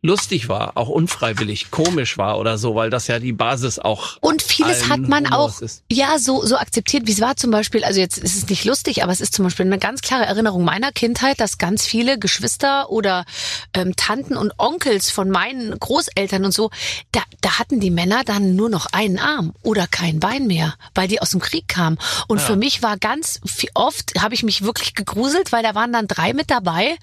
lustig war, auch unfreiwillig, komisch war oder so, weil das ja die Basis auch Und vieles hat man Humors auch ist. ja so so akzeptiert, wie es war zum Beispiel. Also jetzt ist es nicht lustig, aber es ist zum Beispiel eine ganz klare Erinnerung meiner Kindheit, dass ganz viele Geschwister oder ähm, Tanten und Onkels von meinen Großeltern und so, da, da hatten die Männer dann nur noch einen Arm oder kein Bein mehr, weil die aus dem Krieg kamen. Und für mich war ganz oft habe ich mich wirklich gegruselt, weil da waren dann drei mit dabei,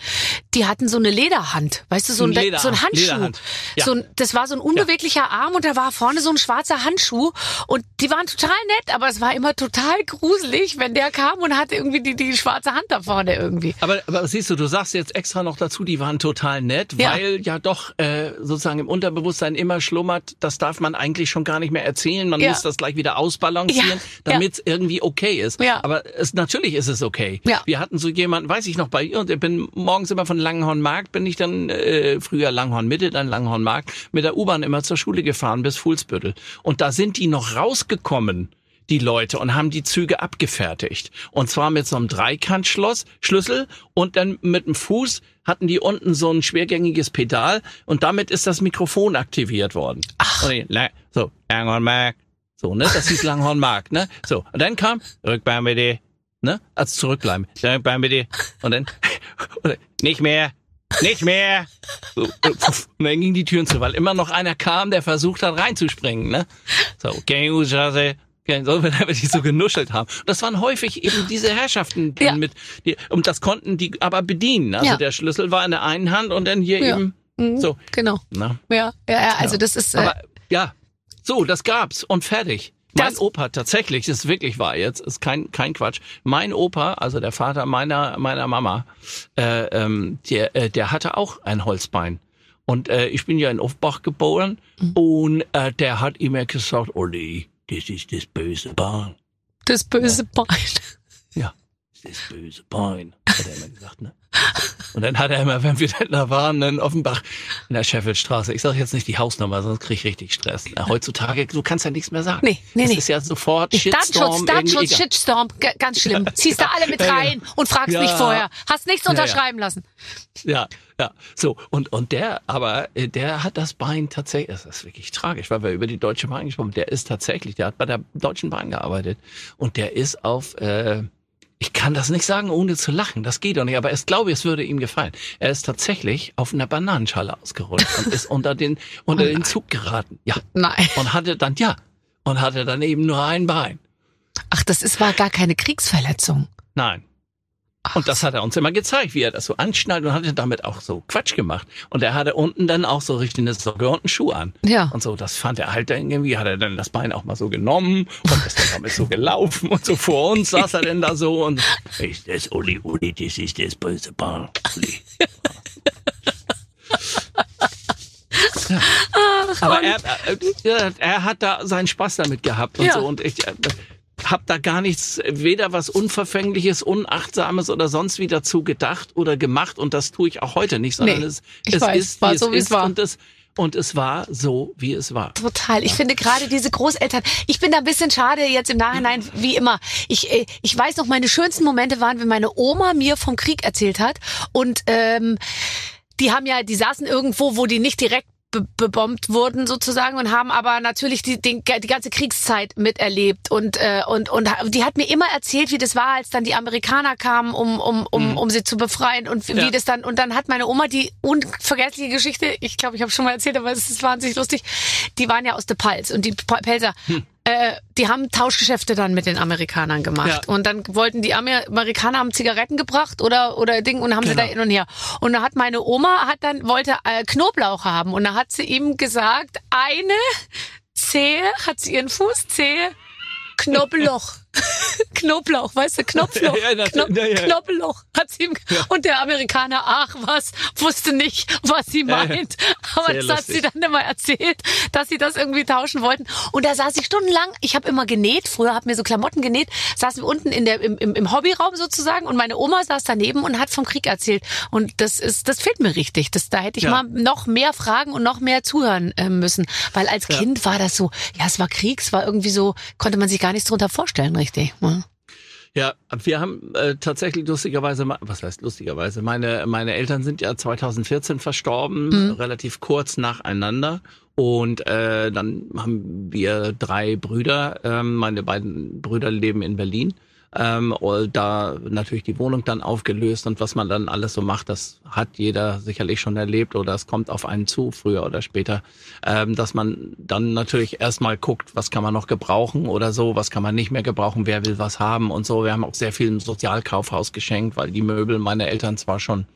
die hatten so eine Lederhand, weißt du, so ein, so ein Handschuh. Lederhand. Ja. So ein, das war so ein unbeweglicher Arm und da war vorne so ein schwarzer Handschuh und die waren total nett, aber es war immer total gruselig, wenn der kam und hatte irgendwie die, die schwarze Hand da vorne irgendwie. Aber, aber siehst du, du sagst jetzt extra noch dazu, die waren total nett, Ja. weil ja doch äh, sozusagen im Unterbewusstsein immer schlummert, das darf man eigentlich schon gar nicht mehr erzählen, man Ja. muss das gleich wieder ausbalancieren, Ja. damit es irgendwie okay ist. Ja. Aber es, natürlich ist es okay. Ja. Wir hatten so jemanden, weiß ich noch, bei ihr, und ich bin morgens immer von Langhornmarkt, bin ich dann äh, früher Langhorn Mitte, dann Langhornmarkt, mit der U-Bahn immer zur Schule gefahren bis Fuhlsbüttel. Und da sind die noch rausgekommen die Leute und haben die Züge abgefertigt. Und zwar mit so einem Dreikantschloss, Schlüssel und dann mit dem Fuß hatten die unten so ein schwergängiges Pedal und damit ist das Mikrofon aktiviert worden. Ach. Die, la- so, Langhornmarkt. So, ne? Das hieß Langhornmarkt, ne? So. Und dann kam, Rückbahn bitte, ne? Als zurückbleiben. Rückbahn bitte. Und dann nicht mehr. Nicht mehr! So, und dann gingen die Türen zu, weil immer noch einer kam, der versucht hat reinzuspringen, ne? So, Gangstraße, so, wenn die so genuschelt haben. Das waren häufig eben diese Herrschaften die Ja. mit, die, und das konnten die aber bedienen. Also Ja. der Schlüssel war in der einen Hand und dann hier Ja. eben, Mhm, so, Genau. ne? Ja, ja, ja also das ist äh, Aber, ja, so, das gab's und fertig. Mein Das- Opa tatsächlich, das ist wirklich wahr jetzt, ist kein kein Quatsch. Mein Opa, also der Vater meiner meiner Mama, äh, ähm, der äh, der hatte auch ein Holzbein. Und äh, ich bin ja in Offbach geboren Mhm. und äh, der hat immer gesagt, Olli, das ist das böse Bein. das böse Bein. Ja, das böse Bein, hat er immer gesagt, ne? Und dann hat er immer, wenn wir da waren, in Offenbach in der Sheffieldstraße, ich sage jetzt nicht die Hausnummer, sonst krieg ich richtig Stress. Na, heutzutage, du kannst ja nichts mehr sagen. Nee, nee, das nee. ist ja sofort Datenschutz, Shitstorm. Datenschutz, egal. Shitstorm, ganz schlimm. Ziehst da alle mit Ja, rein und fragst Ja. nicht vorher. Hast nichts Ja, ja. unterschreiben lassen. Ja, ja. So, und, und der, aber äh, der hat das Bein tatsächlich, das ist wirklich tragisch, weil wir über die Deutsche Bahn gesprochen haben. Der ist tatsächlich, der hat bei der Deutschen Bahn gearbeitet und der ist auf, äh, ich kann das nicht sagen, ohne zu lachen. Das geht doch nicht, aber ich glaube, es würde ihm gefallen. Er ist tatsächlich auf einer Bananenschale ausgerutscht und ist unter den, unter den Zug geraten. Ja. Nein. Und hatte dann, ja, und hatte dann eben nur ein Bein. Ach, das ist war gar keine Kriegsverletzung. Nein. Und das hat er uns immer gezeigt, wie er das so anschnallt und hatte damit auch so Quatsch gemacht. Und er hatte unten dann auch so richtig eine Socke und einen Schuh an. Ja. Und so, das fand er halt dann irgendwie, hat er dann das Bein auch mal so genommen und ist dann damit so gelaufen und so vor uns saß er denn da so und ist das Uli, Uli, das ist das böse Ball, Uli. Ja. Aber er, er, er hat da seinen Spaß damit gehabt und Ja. so und ich äh, hab da gar nichts, weder was Unverfängliches, Unachtsames oder sonst wie dazu gedacht oder gemacht und das tue ich auch heute nicht, sondern Nee, es, es weiß, ist, war wie so, wie es es ist war. und es, und es war so, wie es war. Total. Ich finde gerade diese Großeltern, ich bin da ein bisschen schade jetzt im Nachhinein, wie immer. Ich, äh, ich weiß noch, meine schönsten Momente waren, wenn meine Oma mir vom Krieg erzählt hat. Und ähm, die haben ja, die saßen irgendwo, wo die nicht direkt bebombt wurden sozusagen und haben aber natürlich die, den, die ganze Kriegszeit miterlebt und äh, und und die hat mir immer erzählt, wie das war, als dann die Amerikaner kamen, um um um, um sie zu befreien und wie Ja. das dann und dann hat meine Oma die unvergessliche Geschichte, ich glaube, ich habe schon mal erzählt, aber es ist wahnsinnig lustig. Die waren ja aus der Palz und die Pelzer äh, die haben Tauschgeschäfte dann mit den Amerikanern gemacht. Ja. Und dann wollten die Amer Amerikaner haben Zigaretten gebracht oder, oder Ding und haben sie Genau. da hin und her. Und da hat meine Oma hat dann, wollte äh, Knoblauch haben. Und da hat sie ihm gesagt, eine Zehe, hat sie ihren Fuß, Zehe, Knoblauch. Knoblauch, weißt du, Knopfloch. Ja, ja, Kno ja, ja. Knoblauch hat sie ihm, und der Amerikaner, ach was, wusste nicht, was sie meint. Aber Sehr das hat sie lustig. dann immer erzählt, dass sie das irgendwie tauschen wollten. Und da saß ich stundenlang, ich habe immer genäht, früher habe mir so Klamotten genäht, saßen wir unten in der, im, im, im Hobbyraum sozusagen und meine Oma saß daneben und hat vom Krieg erzählt. Und das ist, das fehlt mir richtig. Das, da hätte ich mal noch mehr fragen und noch mehr zuhören äh, müssen. Weil als. Kind war das so, ja, es war Krieg, es war irgendwie so, konnte man sich gar nichts drunter vorstellen, richtig. Ja. Ja, wir haben äh, tatsächlich lustigerweise, was heißt lustigerweise, meine, meine Eltern sind ja 2014 verstorben, relativ kurz nacheinander. Und äh, dann haben wir drei Brüder. Ähm, meine beiden Brüder leben in Berlin. Ähm, da natürlich die Wohnung dann aufgelöst und was man dann alles so macht, das hat jeder sicherlich schon erlebt oder es kommt auf einen zu, früher oder später, ähm, dass man dann natürlich erstmal guckt, was kann man noch gebrauchen oder so, was kann man nicht mehr gebrauchen, wer will was haben und so. Wir haben auch sehr viel im Sozialkaufhaus geschenkt, weil die Möbel meiner Eltern zwar schon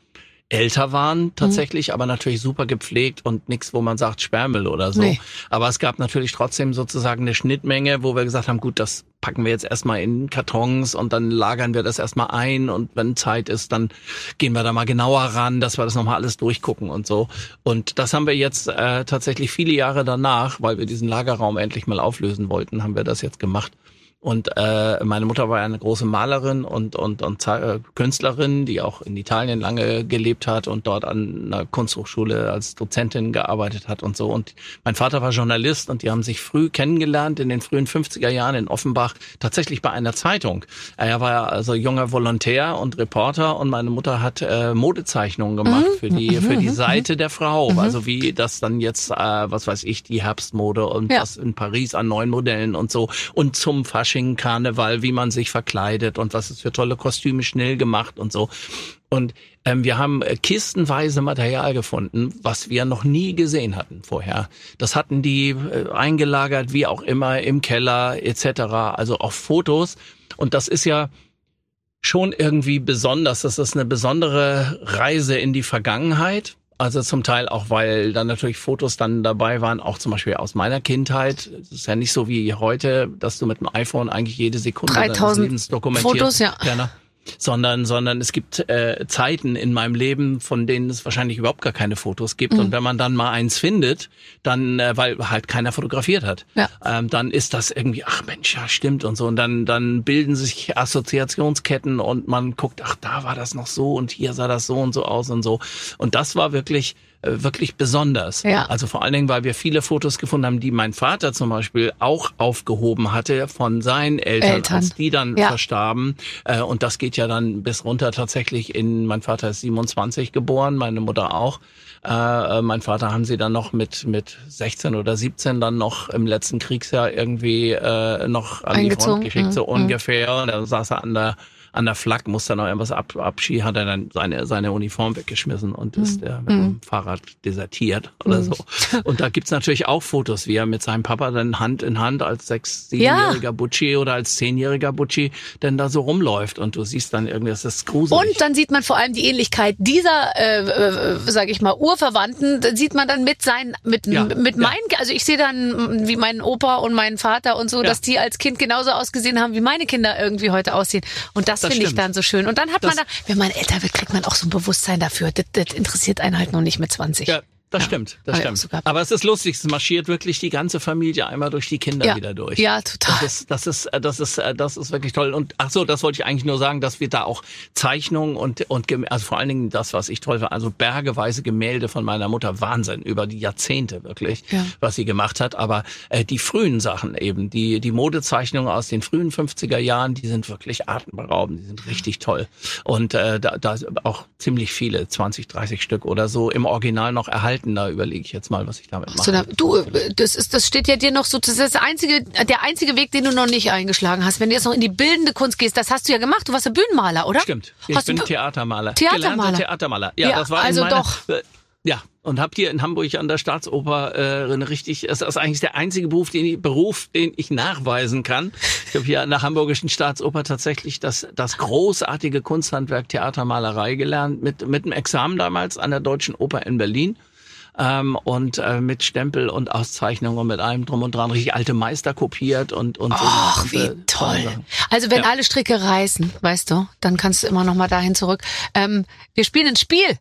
älter waren tatsächlich, aber natürlich super gepflegt und nichts, wo man sagt Sperrmüll oder so. Nee. Aber es gab natürlich trotzdem sozusagen eine Schnittmenge, wo wir gesagt haben, gut, das packen wir jetzt erstmal in Kartons und dann lagern wir das erstmal ein und wenn Zeit ist, dann gehen wir da mal genauer ran, dass wir das nochmal alles durchgucken und so. Und das haben wir jetzt äh, tatsächlich viele Jahre danach, weil wir diesen Lagerraum endlich mal auflösen wollten, haben wir das jetzt gemacht. Und äh, meine Mutter war ja eine große Malerin und, und, und äh, Künstlerin, die auch in Italien lange gelebt hat und dort an einer Kunsthochschule als Dozentin gearbeitet hat und so. Und mein Vater war Journalist und die haben sich früh kennengelernt in den frühen 50er Jahren in Offenbach, tatsächlich bei einer Zeitung. Er war ja also junger Volontär und Reporter und meine Mutter hat äh, Modezeichnungen gemacht für die für die Seite der Frau. Also wie das dann jetzt, äh, was weiß ich, die Herbstmode und Ja. was in Paris an neuen Modellen und so. Und zum Fasching, Karneval, wie man sich verkleidet und was es für tolle Kostüme schnell gemacht und so. Und ähm, wir haben äh, kistenweise Material gefunden, was wir noch nie gesehen hatten vorher. Das hatten die äh, eingelagert, wie auch immer, im Keller etc. Also auch Fotos. Und das ist ja schon irgendwie besonders. Das ist eine besondere Reise in die Vergangenheit. Also zum Teil auch, weil dann natürlich Fotos dann dabei waren, auch zum Beispiel aus meiner Kindheit. Es ist ja nicht so wie heute, dass du mit dem iPhone eigentlich jede Sekunde deines 3000 Lebens dokumentierst. Fotos, ja. Gerne. Sondern, sondern es gibt äh, Zeiten in meinem Leben, von denen es wahrscheinlich überhaupt gar keine Fotos gibt. Mhm. Und wenn man dann mal eins findet, dann, äh, weil halt keiner fotografiert hat, Ja. ähm, dann ist das irgendwie, ach Mensch, ja stimmt und so. Und dann, dann bilden sich Assoziationsketten und man guckt, ach da war das noch so und hier sah das so und so aus und so. Und das war wirklich wirklich besonders. Ja. Also vor allen Dingen, weil wir viele Fotos gefunden haben, die mein Vater zum Beispiel auch aufgehoben hatte von seinen Eltern, Eltern. als die dann Ja. verstarben. Äh, und das geht ja dann bis runter tatsächlich in, mein Vater ist 27 geboren, meine Mutter auch. Äh, äh, mein Vater haben sie dann noch mit, mit 16 oder 17 dann noch im letzten Kriegsjahr irgendwie äh, noch an die. Front geschickt, so Mhm. ungefähr. Und dann saß er an der an der Flak, muss dann noch irgendwas ab, abschieben, hat er dann seine, seine Uniform weggeschmissen und ist äh, mit dem Fahrrad desertiert oder so. Und da gibt's natürlich auch Fotos, wie er mit seinem Papa dann Hand in Hand als sechs, siebenjähriger Butchi oder als zehnjähriger Butchi dann da so rumläuft und du siehst dann irgendwie, das ist gruselig. Und dann sieht man vor allem die Ähnlichkeit dieser, äh, äh, sage ich mal, Urverwandten, sieht man dann mit seinen, mit, Ja, mit ja. meinen, also ich sehe dann, wie mein Opa und mein Vater und so, Ja. dass die als Kind genauso ausgesehen haben, wie meine Kinder irgendwie heute aussehen. Und das, Das finde ich dann so schön. Und dann hat man Das- da, wenn man älter wird, kriegt man auch so ein Bewusstsein dafür. Das, das interessiert einen halt noch nicht mit 20. Ja, das Ja. stimmt, das ich stimmt. gehabt. Aber es ist lustig, es marschiert wirklich die ganze Familie einmal durch die Kinder ja. wieder durch. Ja, total. Das ist, das ist, äh, das ist, äh, das ist wirklich toll. Und ach so, das wollte ich eigentlich nur sagen, dass wir da auch Zeichnungen und und also vor allen Dingen das, was ich toll fand, also bergeweise Gemälde von meiner Mutter, Wahnsinn über die Jahrzehnte wirklich, Ja. was sie gemacht hat. Aber äh, die frühen Sachen eben, die die Modezeichnungen aus den frühen 50er Jahren, die sind wirklich atemberaubend, die sind richtig toll. Und äh, da, da auch ziemlich viele, 20, 30 Stück oder so im Original noch erhalten. Da überlege ich jetzt mal, was ich damit mache. So, da, du, äh, das ist, das steht ja dir noch so, das ist das einzige, der einzige Weg, den du noch nicht eingeschlagen hast. Wenn du jetzt noch in die bildende Kunst gehst, das hast du ja gemacht. Du warst ja Bühnenmaler, oder? Stimmt. Ich Hast bin du- Theatermaler. Theatermaler? Theatermaler. Ja, Ja, das war also in meiner, doch. Äh, ja, und habt hier in Hamburg an der Staatsoper äh, eine richtig, es ist eigentlich der einzige Beruf, den ich, Beruf, den ich nachweisen kann. Ich habe hier an der Hamburgischen Staatsoper tatsächlich das, das großartige Kunsthandwerk Theatermalerei gelernt, mit, mit einem Examen damals an der Deutschen Oper in Berlin. Ähm, und äh, mit Stempel und Auszeichnung und mit allem drum und dran richtig alte Meister kopiert und und so Ach, und, wie toll. Sachen. Also wenn Ja. alle Stricke reißen, weißt du, dann kannst du immer noch mal dahin zurück. Ähm, wir spielen ein Spiel.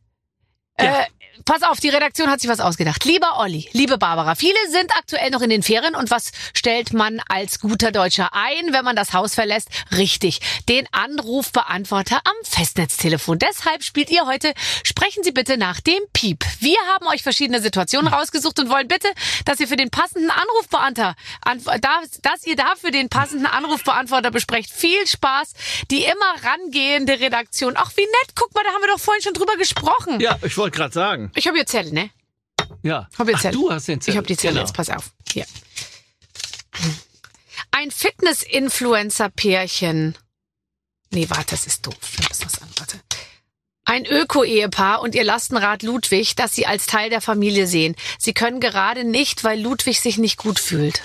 Ja. Äh, pass auf, die Redaktion hat sich was ausgedacht. Lieber Olli, liebe Barbara, viele sind aktuell noch in den Ferien und was stellt man als guter Deutscher ein, wenn man das Haus verlässt? Richtig, den Anrufbeantworter am Festnetztelefon. Deshalb spielt ihr heute, sprechen Sie bitte nach dem Piep. Wir haben euch verschiedene Situationen rausgesucht und wollen bitte, dass ihr für den passenden Anrufbeantworter, antw- dass, dass ihr dafür den passenden Anrufbeantworter besprecht. Viel Spaß, die immer rangehende Redaktion. Ach, wie nett, guck mal, da haben wir doch vorhin schon drüber gesprochen. Ja, ich wollte gerade sagen. Ich habe hier Zettel, ne? Ja. Hab jetzt Ach, Zettel. du hast den Zettel. Ich habe die Zettel Genau. jetzt, pass auf. Hier. Ein Fitness-Influencer-Pärchen. Nee, warte, das ist doof. Wir müssen was an, warte. Ein Öko-Ehepaar und ihr Lastenrad Ludwig, das sie als Teil der Familie sehen. Sie können gerade nicht, weil Ludwig sich nicht gut fühlt.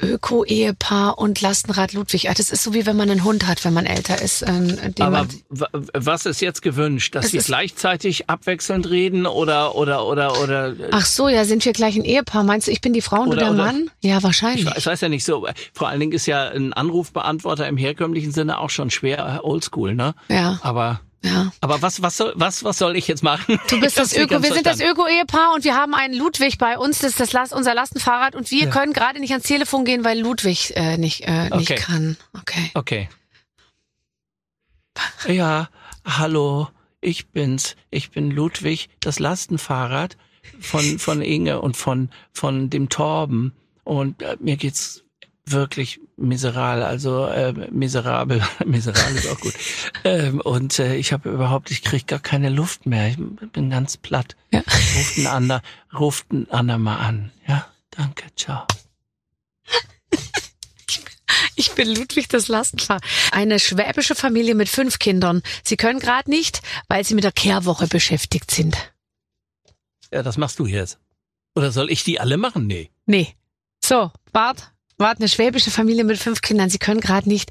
Öko-Ehepaar und Lastenrad Ludwig. Ah, das ist so wie wenn man einen Hund hat, wenn man älter ist. Den Aber was ist jetzt gewünscht, dass ist- gleichzeitig abwechselnd reden oder oder oder oder äh, Ach so, ja, sind wir gleich ein Ehepaar? Meinst du, ich bin die Frau und du Oder- der oder- Mann? Ja, ich wahrscheinlich. weiß, ich weiß ja nicht so. Vor allen Dingen ist ja ein Anrufbeantworter im herkömmlichen Sinne auch schon schwer äh, oldschool, ne? Ja, Aber ja. aber was was soll was was soll ich jetzt machen? Du bist das nicht Öko, wir sind das. Öko-Ehepaar und wir haben einen Ludwig bei uns, das ist das unser Lastenfahrrad und wir Ja. können gerade nicht ans Telefon gehen, weil Ludwig äh, nicht, äh, nicht Okay. kann. Okay. Okay. Ja, hallo, ich bin's. Ich bin Ludwig, das Lastenfahrrad von von Inge und von von dem Torben und äh, mir geht's wirklich miserabel, also äh, miserabel, miserabel ist auch gut. Ähm, und äh, ich habe überhaupt, ich krieg gar keine Luft mehr. Ich bin ganz platt. Ja. Ruft ein Ander, ruft ein andermal an. Ja, danke, ciao. Ich bin Ludwig das Lastenfahrrad. Eine schwäbische Familie mit fünf Kindern. Sie können gerade nicht, weil sie mit der Kehrwoche beschäftigt sind. Ja, das machst du jetzt. Oder soll ich die alle machen? Nee. Nee. So, wart, wart, eine schwäbische Familie mit fünf Kindern. Sie können gerade nicht.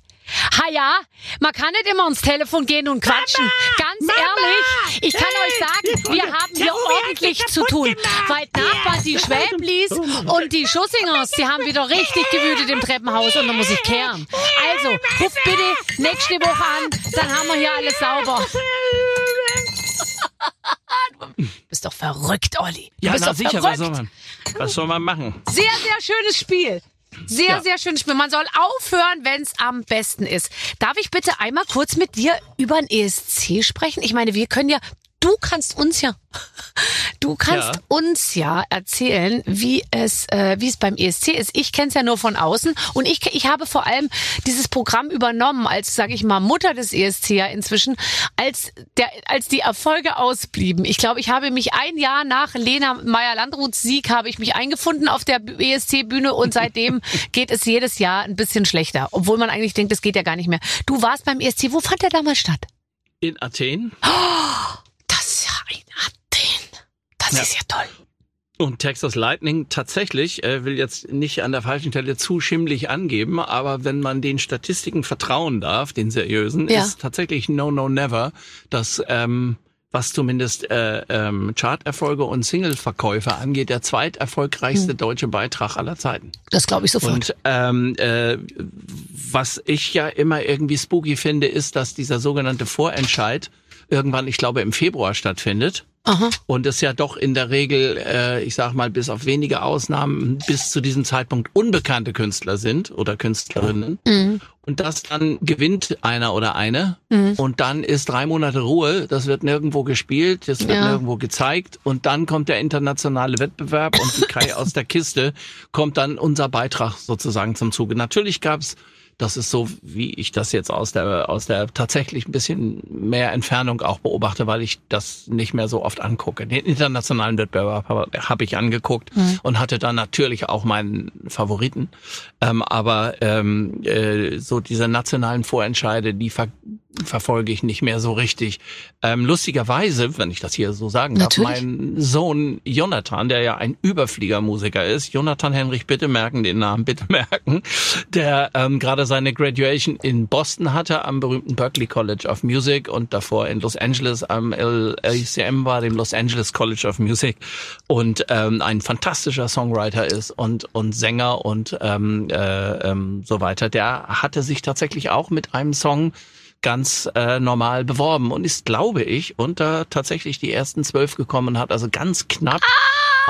Ha ja, man kann nicht immer ans Telefon gehen und quatschen. Ganz ehrlich, ich kann euch sagen, wir haben hier ordentlich zu tun. Weil die Nachbarn, die Schwäblis und die Schussingers, die haben wieder richtig gewütet im Treppenhaus und da muss ich kehren. Also, ruft bitte nächste Woche an, dann haben wir hier alles sauber. Du bist doch verrückt, Olli. Du Ja, bist na doch sicher, verrückt. was soll man? Was soll man machen? Sehr, sehr schönes Spiel. Sehr, Ja. sehr schönes Spiel. Man soll aufhören, wenn es am besten ist. Darf ich bitte einmal kurz mit dir über ein ESC sprechen? Ich meine, wir können ja, du kannst uns ja, Du kannst Ja. uns ja erzählen, wie es, äh, wie es beim ESC ist. Ich kenne es ja nur von außen und ich, ich habe vor allem dieses Programm übernommen als, sage ich mal, Mutter des ESC ja inzwischen, als der, als die Erfolge ausblieben. Ich glaube, ich habe mich ein Jahr nach Lena Meyer-Landruths Sieg habe ich mich eingefunden auf der ESC-Bühne und seitdem geht es jedes Jahr ein bisschen schlechter, obwohl man eigentlich denkt, es geht ja gar nicht mehr. Du warst beim ESC. Wo fand der damals statt? In Athen. Ein Athen. Das Ja. ist ja toll. Und Texas Lightning tatsächlich, äh, will jetzt nicht an der falschen Stelle zu schimmlig angeben, aber wenn man den Statistiken vertrauen darf, den seriösen, Ja. ist tatsächlich No No Never das, ähm, was zumindest äh, ähm, Charterfolge und Singleverkäufe angeht, der zweiterfolgreichste deutsche Beitrag aller Zeiten. Das glaube ich sofort. Und ähm, äh, was ich ja immer irgendwie spooky finde, ist, dass dieser sogenannte Vorentscheid irgendwann, ich glaube, im Februar stattfindet. Aha. Und es ja doch in der Regel, äh, ich sag mal, bis auf wenige Ausnahmen bis zu diesem Zeitpunkt unbekannte Künstler sind oder Künstlerinnen. Mhm. Und das dann gewinnt einer oder eine. Und dann ist drei Monate Ruhe. Das wird nirgendwo gespielt, das wird Ja. nirgendwo gezeigt. Und dann kommt der internationale Wettbewerb und die Kai aus der Kiste kommt dann unser Beitrag sozusagen zum Zuge. Natürlich gab's das ist so, wie ich das jetzt aus der, aus der tatsächlich ein bisschen mehr Entfernung auch beobachte, weil ich das nicht mehr so oft angucke. Den internationalen Wettbewerb habe hab ich angeguckt und hatte dann natürlich auch meinen Favoriten. Ähm, aber ähm, äh, so diese nationalen Vorentscheide, die ver verfolge ich nicht mehr so richtig. Ähm, lustigerweise, wenn ich das hier so sagen Natürlich. darf, mein Sohn Jonathan, der ja ein Überfliegermusiker ist, Jonathan Henrich, bitte merken den Namen, bitte merken, der ähm, gerade seine Graduation in Boston hatte, am berühmten Berklee College of Music und davor in Los Angeles am LACM war, dem Los Angeles College of Music und ähm, ein fantastischer Songwriter ist und, und Sänger und ähm, äh, ähm, so weiter. Der hatte sich tatsächlich auch mit einem Song ganz äh, normal beworben und ist, glaube ich, unter tatsächlich die ersten zwölf gekommen hat, also ganz knapp.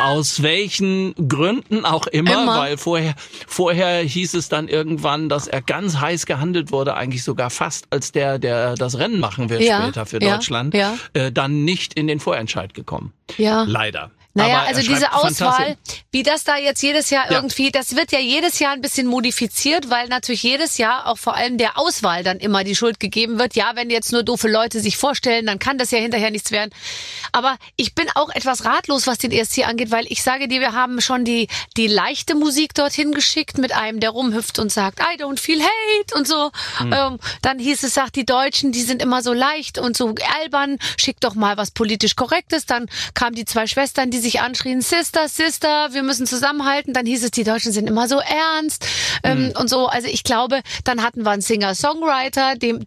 Aus welchen Gründen auch immer, Immer. weil vorher, vorher hieß es dann irgendwann, dass er ganz heiß gehandelt wurde, eigentlich sogar fast als der, der das Rennen machen wird Ja, später für ja, Deutschland, ja. Äh, dann nicht in den Vorentscheid gekommen. Ja. Leider. Naja, Aber er also diese Auswahl, wie das da jetzt jedes Jahr Ja. irgendwie, das wird ja jedes Jahr ein bisschen modifiziert, weil natürlich jedes Jahr auch vor allem der Auswahl dann immer die Schuld gegeben wird. Ja, wenn jetzt nur doofe Leute sich vorstellen, dann kann das ja hinterher nichts werden. Aber ich bin auch etwas ratlos, was den ESC angeht, weil ich sage dir, wir haben schon die, die leichte Musik dorthin geschickt mit einem, der rumhüpft und sagt, I don't feel hate und so. Hm. Ähm, dann hieß es, sagt die Deutschen, die sind immer so leicht und so albern, schick doch mal was politisch Korrektes. Dann kamen die zwei Schwestern, die sich anschrien, Sister, Sister, wir müssen zusammenhalten. Dann hieß es, die Deutschen sind immer so ernst ähm, und so. Also ich glaube, dann hatten wir einen Singer-Songwriter, dem,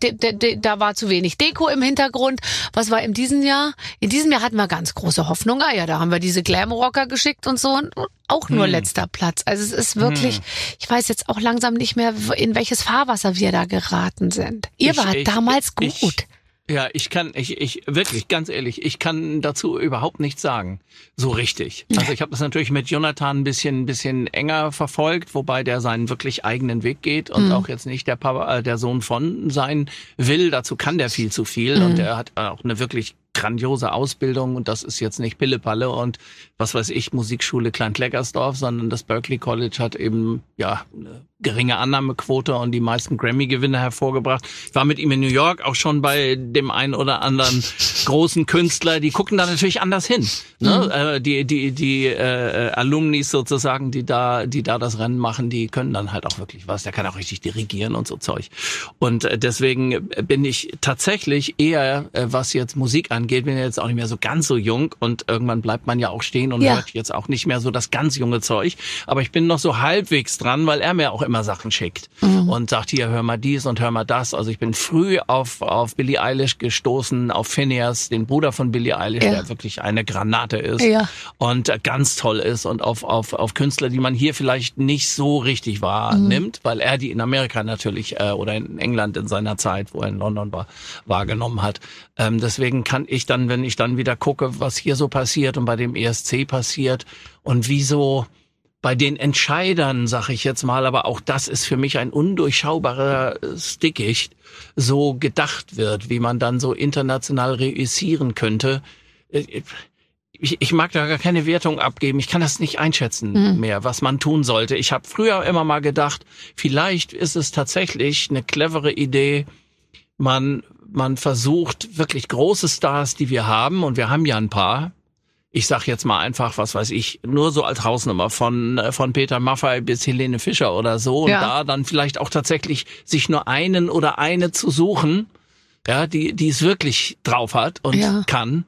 da war zu wenig Deko im Hintergrund. Was war in diesem Jahr? In diesem Jahr hatten wir ganz große Hoffnung. Ah ja, da haben wir diese Glam-Rocker geschickt und so. Und auch nur letzter Platz. Also es ist wirklich, ich weiß jetzt auch langsam nicht mehr, in welches Fahrwasser wir da geraten sind. Ihr Ich- wart ich- damals gut. Ja, ich kann, ich, ich, wirklich, ganz ehrlich, ich kann dazu überhaupt nichts sagen. So richtig. Also ich habe das natürlich mit Jonathan ein bisschen, ein bisschen enger verfolgt, wobei der seinen wirklich eigenen Weg geht und auch jetzt nicht der Papa, äh, der Sohn von sein will. Dazu kann der viel zu viel und er hat auch eine wirklich grandiose Ausbildung und das ist jetzt nicht Pillepalle und was weiß ich, Musikschule Klein-Kleckersdorf, sondern das Berkeley College hat eben, ja, eine geringe Annahmequote und die meisten Grammy-Gewinne hervorgebracht. Ich war mit ihm in New York auch schon bei dem einen oder anderen großen Künstler, die gucken da natürlich anders hin. Ne? Äh, die die die äh, Alumnis sozusagen, die da die da das Rennen machen, die können dann halt auch wirklich was. Der kann auch richtig dirigieren und so Zeug. Und äh, deswegen bin ich tatsächlich eher, äh, was jetzt Musik angeht, bin ja jetzt auch nicht mehr so ganz so jung und irgendwann bleibt man ja auch stehen und Ja. hört jetzt auch nicht mehr so das ganz junge Zeug. Aber ich bin noch so halbwegs dran, weil er mir auch immer Sachen schickt und sagt hier, hör mal dies und hör mal das. Also ich bin früh auf, auf Billie Eilish gestoßen, auf Phineas, den Bruder von Billie Eilish, Ja. der wirklich eine Granate ist Ja. und äh, ganz toll ist und auf, auf, auf Künstler, die man hier vielleicht nicht so richtig wahrnimmt, weil er die in Amerika natürlich äh, oder in England in seiner Zeit, wo er in London war, wahrgenommen hat. Ähm, deswegen kann ich dann, wenn ich dann wieder gucke, was hier so passiert und bei dem ESC passiert und wieso bei den Entscheidern, sag ich jetzt mal, aber auch das ist für mich ein undurchschaubarer Dickicht, so gedacht wird, wie man dann so international reüssieren könnte. Äh, ich, ich mag da gar keine Wertung abgeben. Ich kann das nicht einschätzen Mhm. mehr, was man tun sollte. Ich habe früher immer mal gedacht, vielleicht ist es tatsächlich eine clevere Idee. Man, man versucht wirklich große Stars, die wir haben, und wir haben ja ein paar. Ich sag jetzt mal einfach, was weiß ich, nur so als Hausnummer von, äh, von Peter Maffay bis Helene Fischer oder so. Und Ja. da dann vielleicht auch tatsächlich sich nur einen oder eine zu suchen, ja, die, die es wirklich drauf hat und Ja. kann.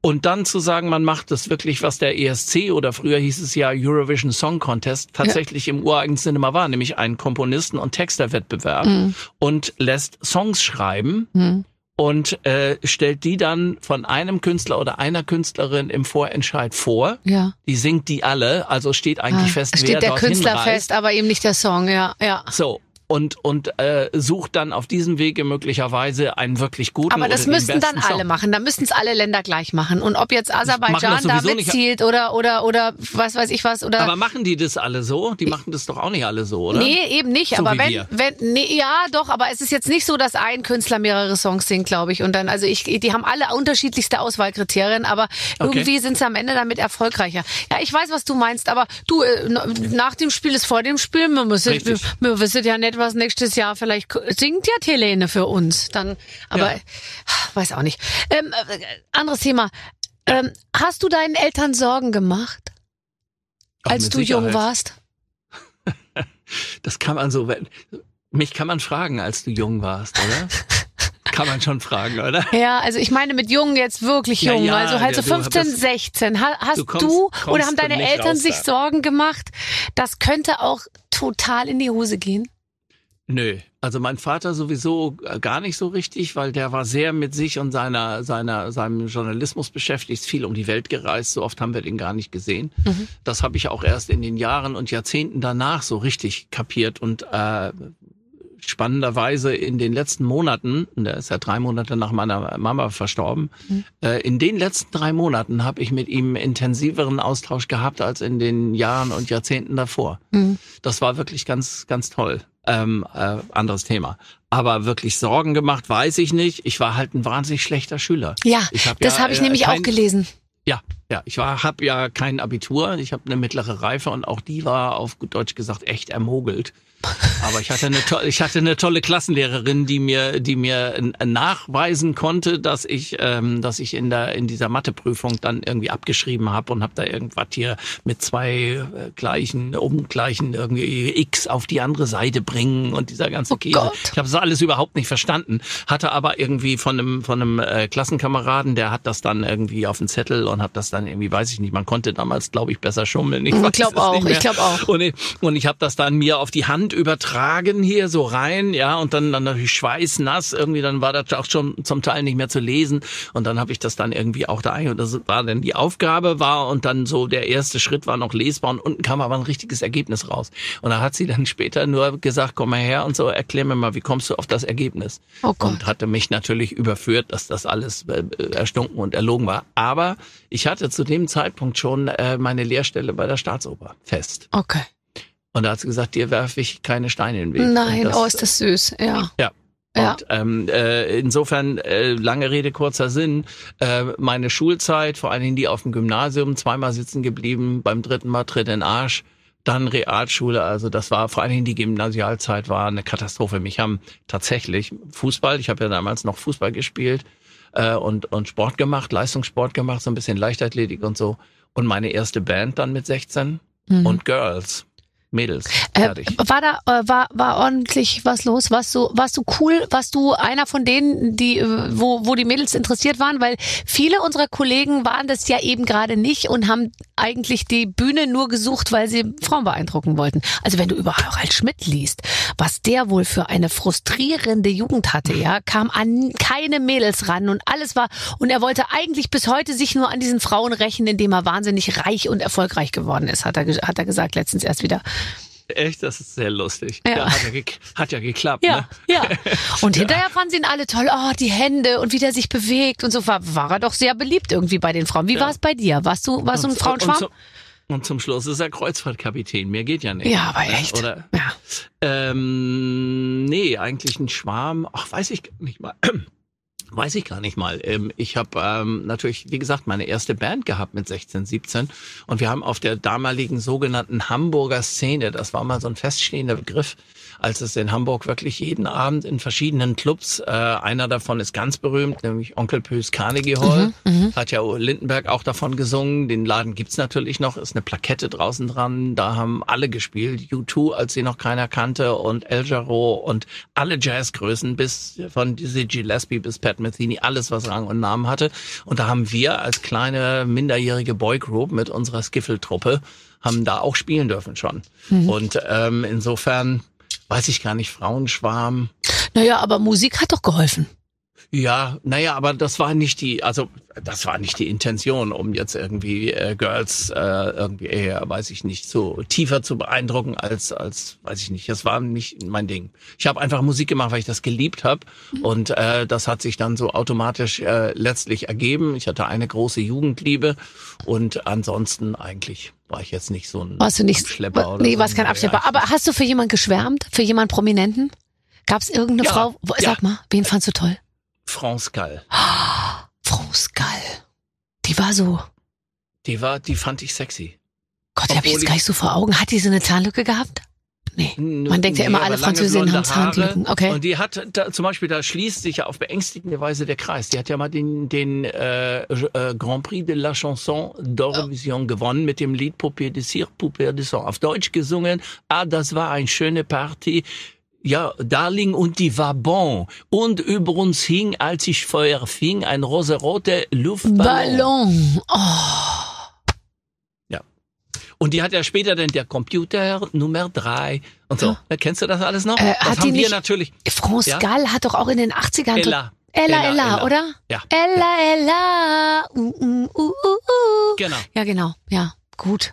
Und dann zu sagen, man macht das wirklich, was der ESC oder früher hieß es ja Eurovision Song Contest tatsächlich im ureigensten Sinne mal war, nämlich einen Komponisten- und Texterwettbewerb Mhm. und lässt Songs schreiben Mhm. Und äh, stellt die dann von einem Künstler oder einer Künstlerin im Vorentscheid vor. Ja. Die singt die alle, also steht eigentlich Ah, fest, steht wer der Künstler reist. fest, aber eben nicht der Song, ja, ja. So. Und, und äh, sucht dann auf diesem Wege möglicherweise einen wirklich guten Aber das müssten dann alle Song. machen. Da müssten es alle Länder gleich machen. Und ob jetzt Aserbaidschan da mitzielt oder oder oder was weiß ich was oder Aber machen die das alle so? Die machen das doch auch nicht alle so, oder? Nee, eben nicht. So aber wenn, wir. wenn, nee, ja, doch, aber es ist jetzt nicht so, dass ein Künstler mehrere Songs singt, glaube ich. Und dann, also ich, die haben alle unterschiedlichste Auswahlkriterien, aber Okay. irgendwie sind sie am Ende damit erfolgreicher. Ja, ich weiß, was du meinst, aber du, äh, nach dem Spiel ist vor dem Spiel. Wir müssen, wir, wir wissen ja nicht, was nächstes Jahr vielleicht singt ja Helene für uns. Dann, aber Ja. weiß auch nicht. Ähm, äh, anderes Thema. Ähm, hast du deinen Eltern Sorgen gemacht, Ach, als du jung Sicherheit. warst? Das kann man so, wenn- mich kann man fragen, als du jung warst, oder? kann man schon fragen, oder? Ja, also ich meine mit jung jetzt wirklich Ja, jung, ja, also halt so ja, du 15, bist- 16. Ha- Hast du du, kommst- kommst oder haben du deine Eltern sich da. Sorgen gemacht? Das könnte auch total in die Hose gehen. Nö, also mein Vater sowieso gar nicht so richtig, weil der war sehr mit sich und seiner, seiner, seinem Journalismus beschäftigt, viel um die Welt gereist, so oft haben wir den gar nicht gesehen. Mhm. Das habe ich auch erst in den Jahren und Jahrzehnten danach so richtig kapiert und äh, spannenderweise in den letzten Monaten, der ist ja drei Monate nach meiner Mama verstorben, Mhm. äh, in den letzten drei Monaten habe ich mit ihm intensiveren Austausch gehabt als in den Jahren und Jahrzehnten davor. Mhm. Das war wirklich ganz, ganz toll. Ähm, äh, anderes Thema. Aber wirklich Sorgen gemacht, weiß ich nicht. Ich war halt ein wahnsinnig schlechter Schüler. Ja, hab das ja, habe ich äh, nämlich kein- auch gelesen. Ja, ja. Ich war, habe ja kein Abitur. Ich habe eine mittlere Reife und auch die war auf gut Deutsch gesagt echt ermogelt. Aber ich hatte eine tolle, ich hatte eine tolle Klassenlehrerin, die mir, die mir nachweisen konnte, dass ich, ähm, dass ich in der in dieser Matheprüfung dann irgendwie abgeschrieben habe und habe da irgendwas hier mit zwei äh, gleichen, ungleichen irgendwie x auf die andere Seite bringen und dieser ganze Oh Käse. Gott. Ich habe das alles überhaupt nicht verstanden. Hatte aber irgendwie von einem von einem äh, Klassenkameraden, der hat das dann irgendwie auf den Zettel und hat das dann irgendwie, weiß ich nicht, man konnte damals, glaube ich, besser schummeln. Ich, Ich weiß glaub es auch, ich glaub auch. Und ich, und ich habe das dann mir auf die Hand übertragen hier so rein, ja, und dann dann natürlich schweißnass irgendwie, dann war das auch schon zum Teil nicht mehr zu lesen und dann habe ich das dann irgendwie auch da ein und das war dann die Aufgabe war und dann so der erste Schritt war noch lesbar und unten kam aber ein richtiges Ergebnis raus und da hat sie dann später nur gesagt, komm mal her und so, erklär mir mal, wie kommst du auf das Ergebnis? Oh Gott. und hatte mich natürlich überführt, dass das alles äh, erstunken und erlogen war. Aber ich hatte zu dem Zeitpunkt schon äh, meine Lehrstelle bei der Staatsoper fest. Okay. Und da hat sie gesagt, dir werfe ich keine Steine in den Weg. Nein, das, oh, ist das süß. Ja. Ja. Ja. Und ähm, äh, insofern, äh, lange Rede, kurzer Sinn, äh, meine Schulzeit, vor allen Dingen die auf dem Gymnasium, zweimal sitzen geblieben, beim dritten Mal Tritt in den Arsch, dann Realschule, also das war vor allen Dingen die Gymnasialzeit war eine Katastrophe. Mich haben tatsächlich Fußball, ich habe ja damals noch Fußball gespielt äh, und, und Sport gemacht, Leistungssport gemacht, so ein bisschen Leichtathletik und so. Und meine erste Band dann mit 16 Mhm. und Girls, Mädels, Äh, fertig. war da äh, war war ordentlich was los? Warst du warst du cool? Warst du einer von denen, die äh, wo wo die Mädels interessiert waren? Weil viele unserer Kollegen waren das ja eben gerade nicht und haben eigentlich die Bühne nur gesucht, weil sie Frauen beeindrucken wollten. Also wenn du über Harald Schmidt liest, was der wohl für eine frustrierende Jugend hatte, ja, kam an keine Mädels ran und alles war und er wollte eigentlich bis heute sich nur an diesen Frauen rächen, indem er wahnsinnig reich und erfolgreich geworden ist, hat er hat er gesagt letztens erst wieder. Echt, das ist sehr lustig. Ja. Ja, hat, ja hat ja geklappt. Ja, Ne? ja. Und hinterher fanden sie ihn alle toll. Oh, die Hände und wie der sich bewegt und so war, war er doch sehr beliebt irgendwie bei den Frauen. Wie war es bei dir? Warst du, warst du ein Frauenschwarm? Und, zum- und zum Schluss ist er Kreuzfahrtkapitän. Mehr geht ja nicht. ja, aber echt. Oder, ja. ähm, nee, eigentlich ein Schwarm. Ach, weiß ich nicht mal. Weiß ich gar nicht mal. Ähm, ich habe ähm, natürlich, wie gesagt, meine erste Band gehabt mit 16, 17 und wir haben auf der damaligen sogenannten Hamburger Szene, das war mal so ein feststehender Begriff, als es in Hamburg wirklich jeden Abend in verschiedenen Clubs, äh, einer davon ist ganz berühmt, nämlich Onkel Pös Carnegie Hall, Mhm, hat ja Lindenberg auch davon gesungen. Den Laden gibt's natürlich noch, ist eine Plakette draußen dran. Da haben alle gespielt, U2, als sie noch keiner kannte und El Jarreau und alle Jazzgrößen bis von Dizzy Gillespie bis Pat Metheny, alles was Rang und Namen hatte. Und da haben wir als kleine minderjährige Boygroup mit unserer Skiffle-Truppe haben da auch spielen dürfen schon. Und ähm, insofern weiß ich gar nicht, Frauenschwarm. Naja, aber Musik hat doch geholfen. Ja, naja, aber das war nicht die, also das war nicht die Intention, um jetzt irgendwie äh, Girls äh, irgendwie eher, weiß ich nicht, so tiefer zu beeindrucken als als, weiß ich nicht. Das war nicht mein Ding. Ich habe einfach Musik gemacht, weil ich das geliebt habe und äh, das hat sich dann so automatisch äh, letztlich ergeben. Ich hatte eine große Jugendliebe und ansonsten eigentlich war ich jetzt nicht so ein Warst du nicht, Abschlepper oder nee, so. warst kein Abschlepper. Aber hast du für jemanden geschwärmt? Für jemanden Prominenten? Gab es irgendeine Ja, Frau? Wo- ja. Sag mal, wen fandst du toll? France Gall. France Gall. Die war so, Die war, die fand ich sexy. Gott, die habe ich jetzt gar nicht so vor Augen. Hat die so eine Zahnlücke gehabt? Nee. Man denkt ja immer, alle Französinnen haben Zahnlücken. Okay. Und die hat da, zum Beispiel, da schließt sich ja auf beängstigende Weise der Kreis. Die hat ja mal den, den äh, äh, Grand Prix de la Chanson d'Eurovision gewonnen mit dem Lied Poupée de Cire, Poupée de Sang. Auf Deutsch gesungen. Ah, das war eine schöne Party. Ja, Darling und die war bon. Und über uns hing, als ich Feuer fing, ein rosarote Luftballon. Ballon. Oh. Und die hat ja später dann der Computer Nummer drei und so. Ja. Kennst du das alles noch? Äh, das hat haben wir nicht- natürlich. France Ja? Gall hat doch auch in den 80ern. Ella. Ella, Ella, Ella, Ella. oder? Ja. Ella, Ella. Uh, uh, uh, uh, uh. Genau. Ja, genau. Ja, gut.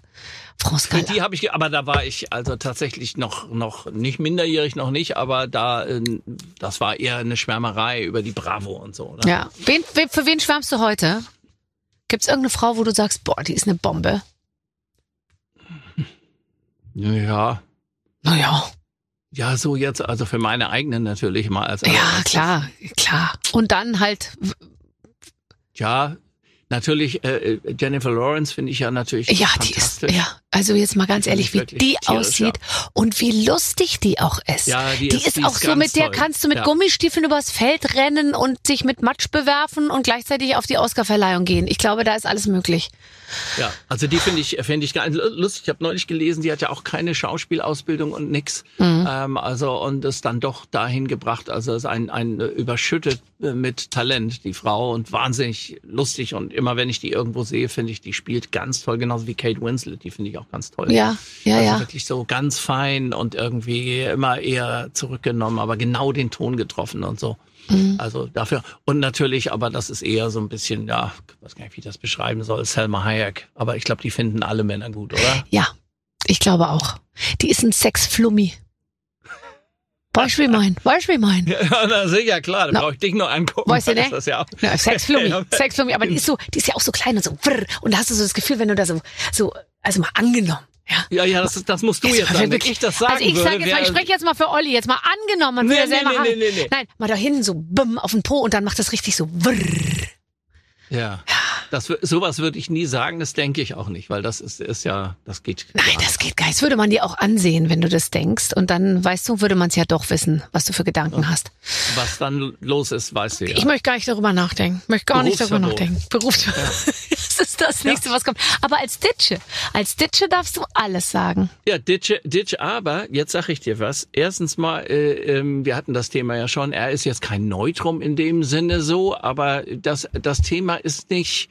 France die habe ich, aber da war ich also tatsächlich noch noch nicht minderjährig noch nicht, aber da äh, das war eher eine Schwärmerei über die Bravo und so. Ne? Ja. Wen, wen, für wen schwärmst du heute? Gibt's irgendeine Frau, wo du sagst, boah, die ist eine Bombe? ja, Naja. ja, so jetzt also für meine eigenen natürlich mal als Ja, allererstes. klar, klar. Und dann halt, Ja, natürlich äh, äh, Jennifer Lawrence finde ich ja natürlich ja, die ist, ja, also jetzt mal ganz ehrlich, wie die tierisch, aussieht und wie lustig die auch ist. Ja, die die ist- ist die auch ist so, mit der toll. kannst du mit Ja. Gummistiefeln übers Feld rennen und sich mit Matsch bewerfen und gleichzeitig auf die Oscarverleihung gehen. Ich glaube, da ist alles möglich. Ja, also die finde ich finde ich ganz lustig. Ich habe neulich gelesen, die hat ja auch keine Schauspielausbildung und nix. Mhm. Ähm, also und ist dann doch dahin gebracht. Also ist ein ein überschüttet äh, mit Talent die Frau und wahnsinnig lustig und immer wenn ich die irgendwo sehe, finde ich, die spielt ganz toll, genauso wie Kate Winslet. Die finde ich auch ganz toll. Ja, ja, also ja. wirklich so ganz fein und irgendwie immer eher zurückgenommen, aber genau den Ton getroffen und so. Mhm. Also dafür. Und natürlich, aber das ist eher so ein bisschen, ja, ich weiß gar nicht, wie ich das beschreiben soll, Selma Hayek. Aber ich glaube, die finden alle Männer gut, oder? Ja, ich glaube auch. Die ist ein Sexflummi. Weißt du, wie mein? Weißt du, wie mein? Ja, na sicher, klar, da Na. brauche ich dich nur angucken. Weißt du, dann ne? Ist das ja auch. Ja, Sexflummi. Sexflummi, aber die ist so, die ist ja auch so klein und so und da hast du so das Gefühl, wenn du da so, so, also mal angenommen, ja. Ja, ja, das, ist- das musst du jetzt sagen. Wenn ich das sagen also ich würde, sag jetzt mal, ich spreche jetzt mal für Olli, jetzt mal angenommen, man Nee, würde nee, selber nee, haben. nee, nee, nee. Nein, mal da hinten so bumm auf den Po und dann macht das richtig so vrr. Ja. Das, sowas würde ich nie sagen, das denke ich auch nicht, weil das ist, ist ja, das geht. Nein, gar das geht gar nicht. Das würde man dir auch ansehen, wenn du das denkst. Und dann, weißt du, würde man es ja doch wissen, was du für Gedanken hast. nicht. Was dann los ist, weißt du ja. Ich möchte gar nicht darüber nachdenken. Ich möchte gar nicht darüber nachdenken. Berufsverbot. Das ist das nächste, was kommt. Aber als Ditsche, als Ditsche darfst du alles sagen. Ja, Ditch, Ditch, aber jetzt sag ich dir was. Erstens mal, äh, ähm, wir hatten das Thema ja schon. Er ist jetzt kein Neutrum in dem Sinne so, aber das das Thema ist nicht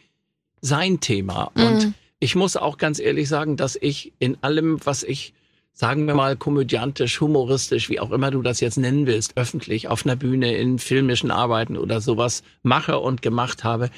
sein Thema. Und ich muss auch ganz ehrlich sagen, dass ich in allem, was ich sagen wir mal komödiantisch, humoristisch, wie auch immer du das jetzt nennen willst, öffentlich auf einer Bühne in filmischen Arbeiten oder sowas mache und gemacht habe,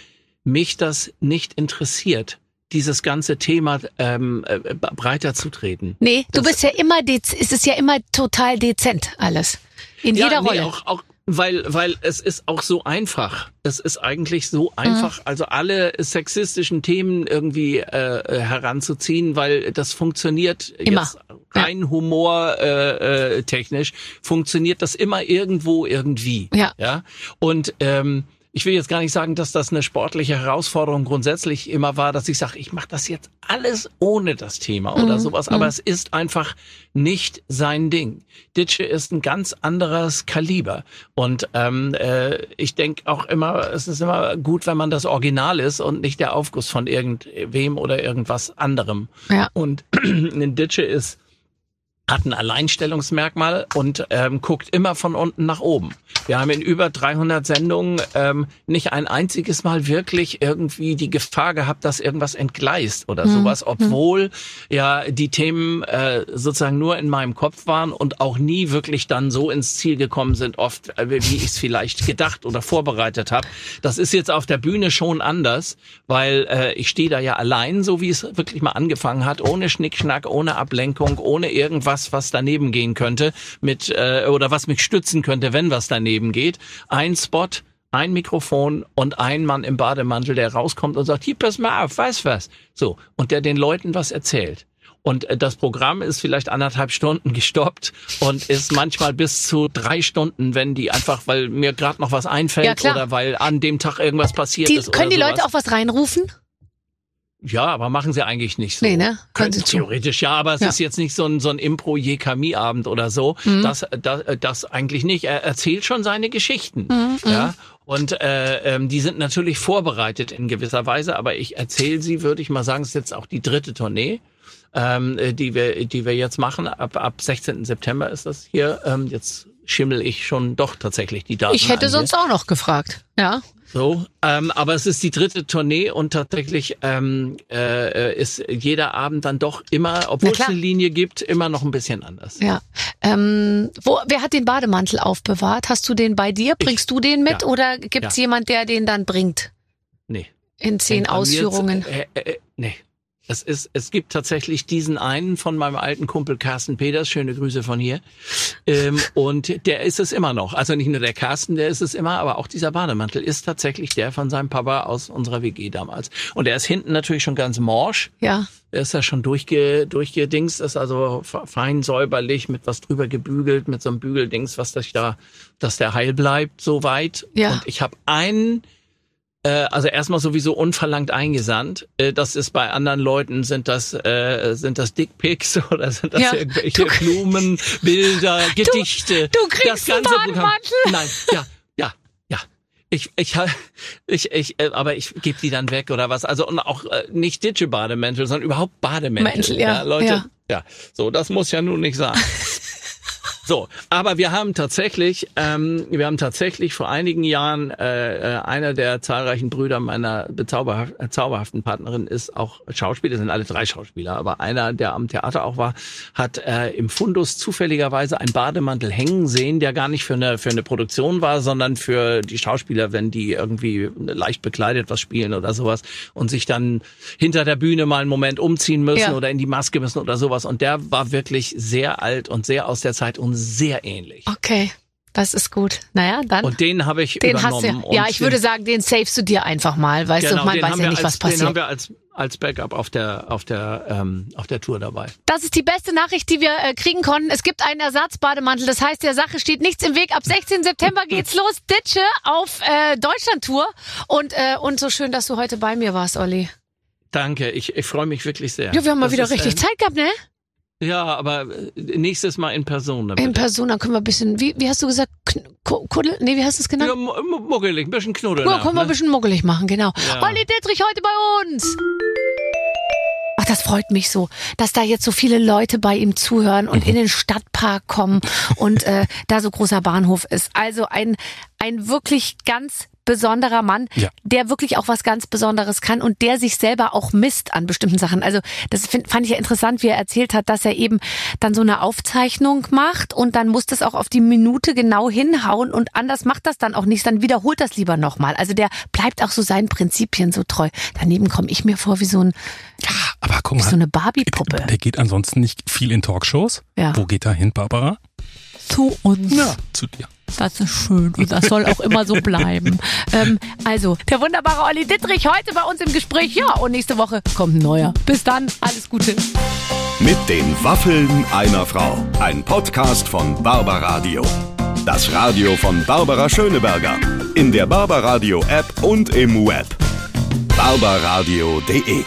mich das nicht interessiert, dieses ganze Thema ähm, äh, breiter zu treten. Nee, du Das- bist ja immer, dez- es ist ja immer total dezent alles. In jeder nee, Rolle. Auch, auch, weil, weil es ist auch so einfach. Es ist eigentlich so einfach, Mhm. also alle sexistischen Themen irgendwie äh, heranzuziehen, weil das funktioniert Immer. jetzt rein humor äh, äh, technisch funktioniert das immer irgendwo irgendwie. Ja. Ja. Und ähm, ich will jetzt gar nicht sagen, dass das eine sportliche Herausforderung grundsätzlich immer war, dass ich sage, ich mache das jetzt alles ohne das Thema oder Mhm. sowas, aber es ist einfach nicht sein Ding. Ditsche ist ein ganz anderes Kaliber und ähm, äh, ich denke auch immer, es ist immer gut, wenn man das Original ist und nicht der Aufguss von irgendwem oder irgendwas anderem. Ja. Und ein Ditsche ist hat ein Alleinstellungsmerkmal und ähm, guckt immer von unten nach oben. Wir haben in über 300 Sendungen ähm, nicht ein einziges Mal wirklich irgendwie die Gefahr gehabt, dass irgendwas entgleist oder sowas, obwohl ja die Themen äh, sozusagen nur in meinem Kopf waren und auch nie wirklich dann so ins Ziel gekommen sind, oft äh, wie ich es vielleicht gedacht oder vorbereitet habe. Das ist jetzt auf der Bühne schon anders, weil äh, ich stehe da ja allein, so wie es wirklich mal angefangen hat, ohne Schnickschnack, ohne Ablenkung, ohne irgendwas, was daneben gehen könnte, mit äh, oder was mich stützen könnte, wenn was daneben geht. Ein Spot, ein Mikrofon und ein Mann im Bademantel, der rauskommt und sagt, hier, pass mal auf, weiß was. So, und der den Leuten was erzählt. Und äh, das Programm ist vielleicht anderthalb Stunden gestoppt und ist manchmal bis zu drei Stunden, wenn die einfach, weil mir gerade noch was einfällt Ja, oder weil an dem Tag irgendwas passiert Die, ist. können die oder Leute sowas. auch was reinrufen? Ja, aber machen sie eigentlich nicht so. Nee, ne? Können sie theoretisch, ja, aber es Ja. Mhm. ist jetzt nicht so ein, so ein Impro-Jekami-Abend oder so. Das, das, das eigentlich nicht. Er erzählt schon seine Geschichten. Mhm, Ja. Und äh, ähm, die sind natürlich vorbereitet in gewisser Weise, aber ich erzähle sie, würde ich mal sagen, es ist jetzt auch die dritte Tournee, ähm, äh, die wir, die wir jetzt machen. Ab, ab 16. September ist das hier. Ähm, jetzt schimmel ich schon doch tatsächlich die Daten. Ich hätte sonst auch noch gefragt. Ja. So, ähm, aber es ist die dritte Tournee und tatsächlich ähm, äh, ist jeder Abend dann doch immer, obwohl es eine Linie gibt, immer noch ein bisschen anders. Ja. Ähm, wo, wer hat den Bademantel aufbewahrt? Hast du den bei dir? Bringst du den mit Ja. oder gibt's Ja. jemand, der den dann bringt Nee. in zehn Ausführungen? Äh, äh, nee. Es ist, es gibt tatsächlich diesen einen von meinem alten Kumpel Carsten Peters, schöne Grüße von hier. Ähm, und der ist es immer noch. Also nicht nur der Carsten, der ist es immer, aber auch dieser Bademantel ist tatsächlich der von seinem Papa aus unserer WG damals. Und der ist hinten natürlich schon ganz morsch. Ja. Er ist ja schon durchge, durchgedingst, ist also fe- fein säuberlich, mit was drüber gebügelt, mit so einem Bügeldings, was das da, dass der heil bleibt, soweit. Ja. Und ich habe einen, also erstmal sowieso unverlangt eingesandt. Äh, das ist bei anderen Leuten, sind das, äh, sind das Dickpics oder sind das Ja. irgendwelche Blumen, Bilder, Gedichte. du kriegst einen Programm. Bademantel. Nein, ja, ja, ja. Ich, ich, ich, ich, äh, aber ich gebe die dann weg oder was. Also und auch äh, nicht Ditsche-Bademäntel, sondern überhaupt Bademäntel. Mäntel, ja, Leute, ja. ja. So, das muss ja nun nicht sein. So, aber wir haben tatsächlich, ähm, wir haben tatsächlich vor einigen Jahren äh, äh, einer der zahlreichen Brüder meiner bezauberhaft, äh, zauberhaften Partnerin ist auch Schauspieler, sind alle drei Schauspieler, aber einer, der am Theater auch war, hat äh, im Fundus zufälligerweise einen Bademantel hängen sehen, der gar nicht für eine für eine Produktion war, sondern für die Schauspieler, wenn die irgendwie leicht bekleidet was spielen oder sowas und sich dann hinter der Bühne mal einen Moment umziehen müssen Ja. oder in die Maske müssen oder sowas. Und der war wirklich sehr alt und sehr aus der Zeit und sehr ähnlich. Okay. Das ist gut. Naja, dann. Und den habe ich den hast übernommen. du. und Ja, ich würde sagen, den savest du dir einfach mal, weißt du, man weiß ja nicht, als, was passiert. Den haben wir als, als Backup auf der, auf der, ähm, auf der Tour dabei. Das ist die beste Nachricht, die wir äh, kriegen konnten. Es gibt einen Ersatzbademantel. Das heißt, der Sache steht nichts im Weg. Ab 16. September geht's los. Ditsche auf äh, Deutschland-Tour. Und, äh, und so schön, dass du heute bei mir warst, Olli. Danke, ich, ich freue mich wirklich sehr. Ja, wir haben mal Das wieder richtig äh, Zeit gehabt, ne? Ja, aber äh, nächstes Mal in Person. dann In. Person, dann können wir ein bisschen, wie, wie hast du gesagt, Kuddel? Nee, wie hast du es genannt? Ja, mu- mu- muggelig, ein bisschen Knuddel. Ja, können wir ein bisschen muggelig machen, genau. Ja. Olli Dittrich heute bei uns. Ach, das freut mich so, dass da jetzt so viele Leute bei ihm zuhören und in den Stadtpark kommen und äh, da so großer Bahnhof ist. Also ein, ein wirklich ganz besonderer Mann, Ja. der wirklich auch was ganz Besonderes kann und der sich selber auch misst an bestimmten Sachen. Also das find, fand ich ja interessant, wie er erzählt hat, dass er eben dann so eine Aufzeichnung macht und dann muss das auch auf die Minute genau hinhauen und anders macht das dann auch nicht, dann wiederholt das lieber nochmal. Also der bleibt auch so seinen Prinzipien so treu. Daneben komme ich mir vor wie so, ein, Aber guck wie mal, so eine Barbie-Puppe. der geht ansonsten nicht viel in Talkshows. Ja. Wo geht er hin, Barbara? Zu uns. Zu dir. Das ist schön und das soll auch immer so bleiben. ähm, also, der wunderbare Olli Dittrich heute bei uns im Gespräch. Ja, und nächste Woche kommt ein neuer. Bis dann, alles Gute. Mit den Waffeln einer Frau. Ein Podcast von Barbaradio. Das Radio von Barbara Schöneberger. In der Barbaradio App und im Web. barbaradio.de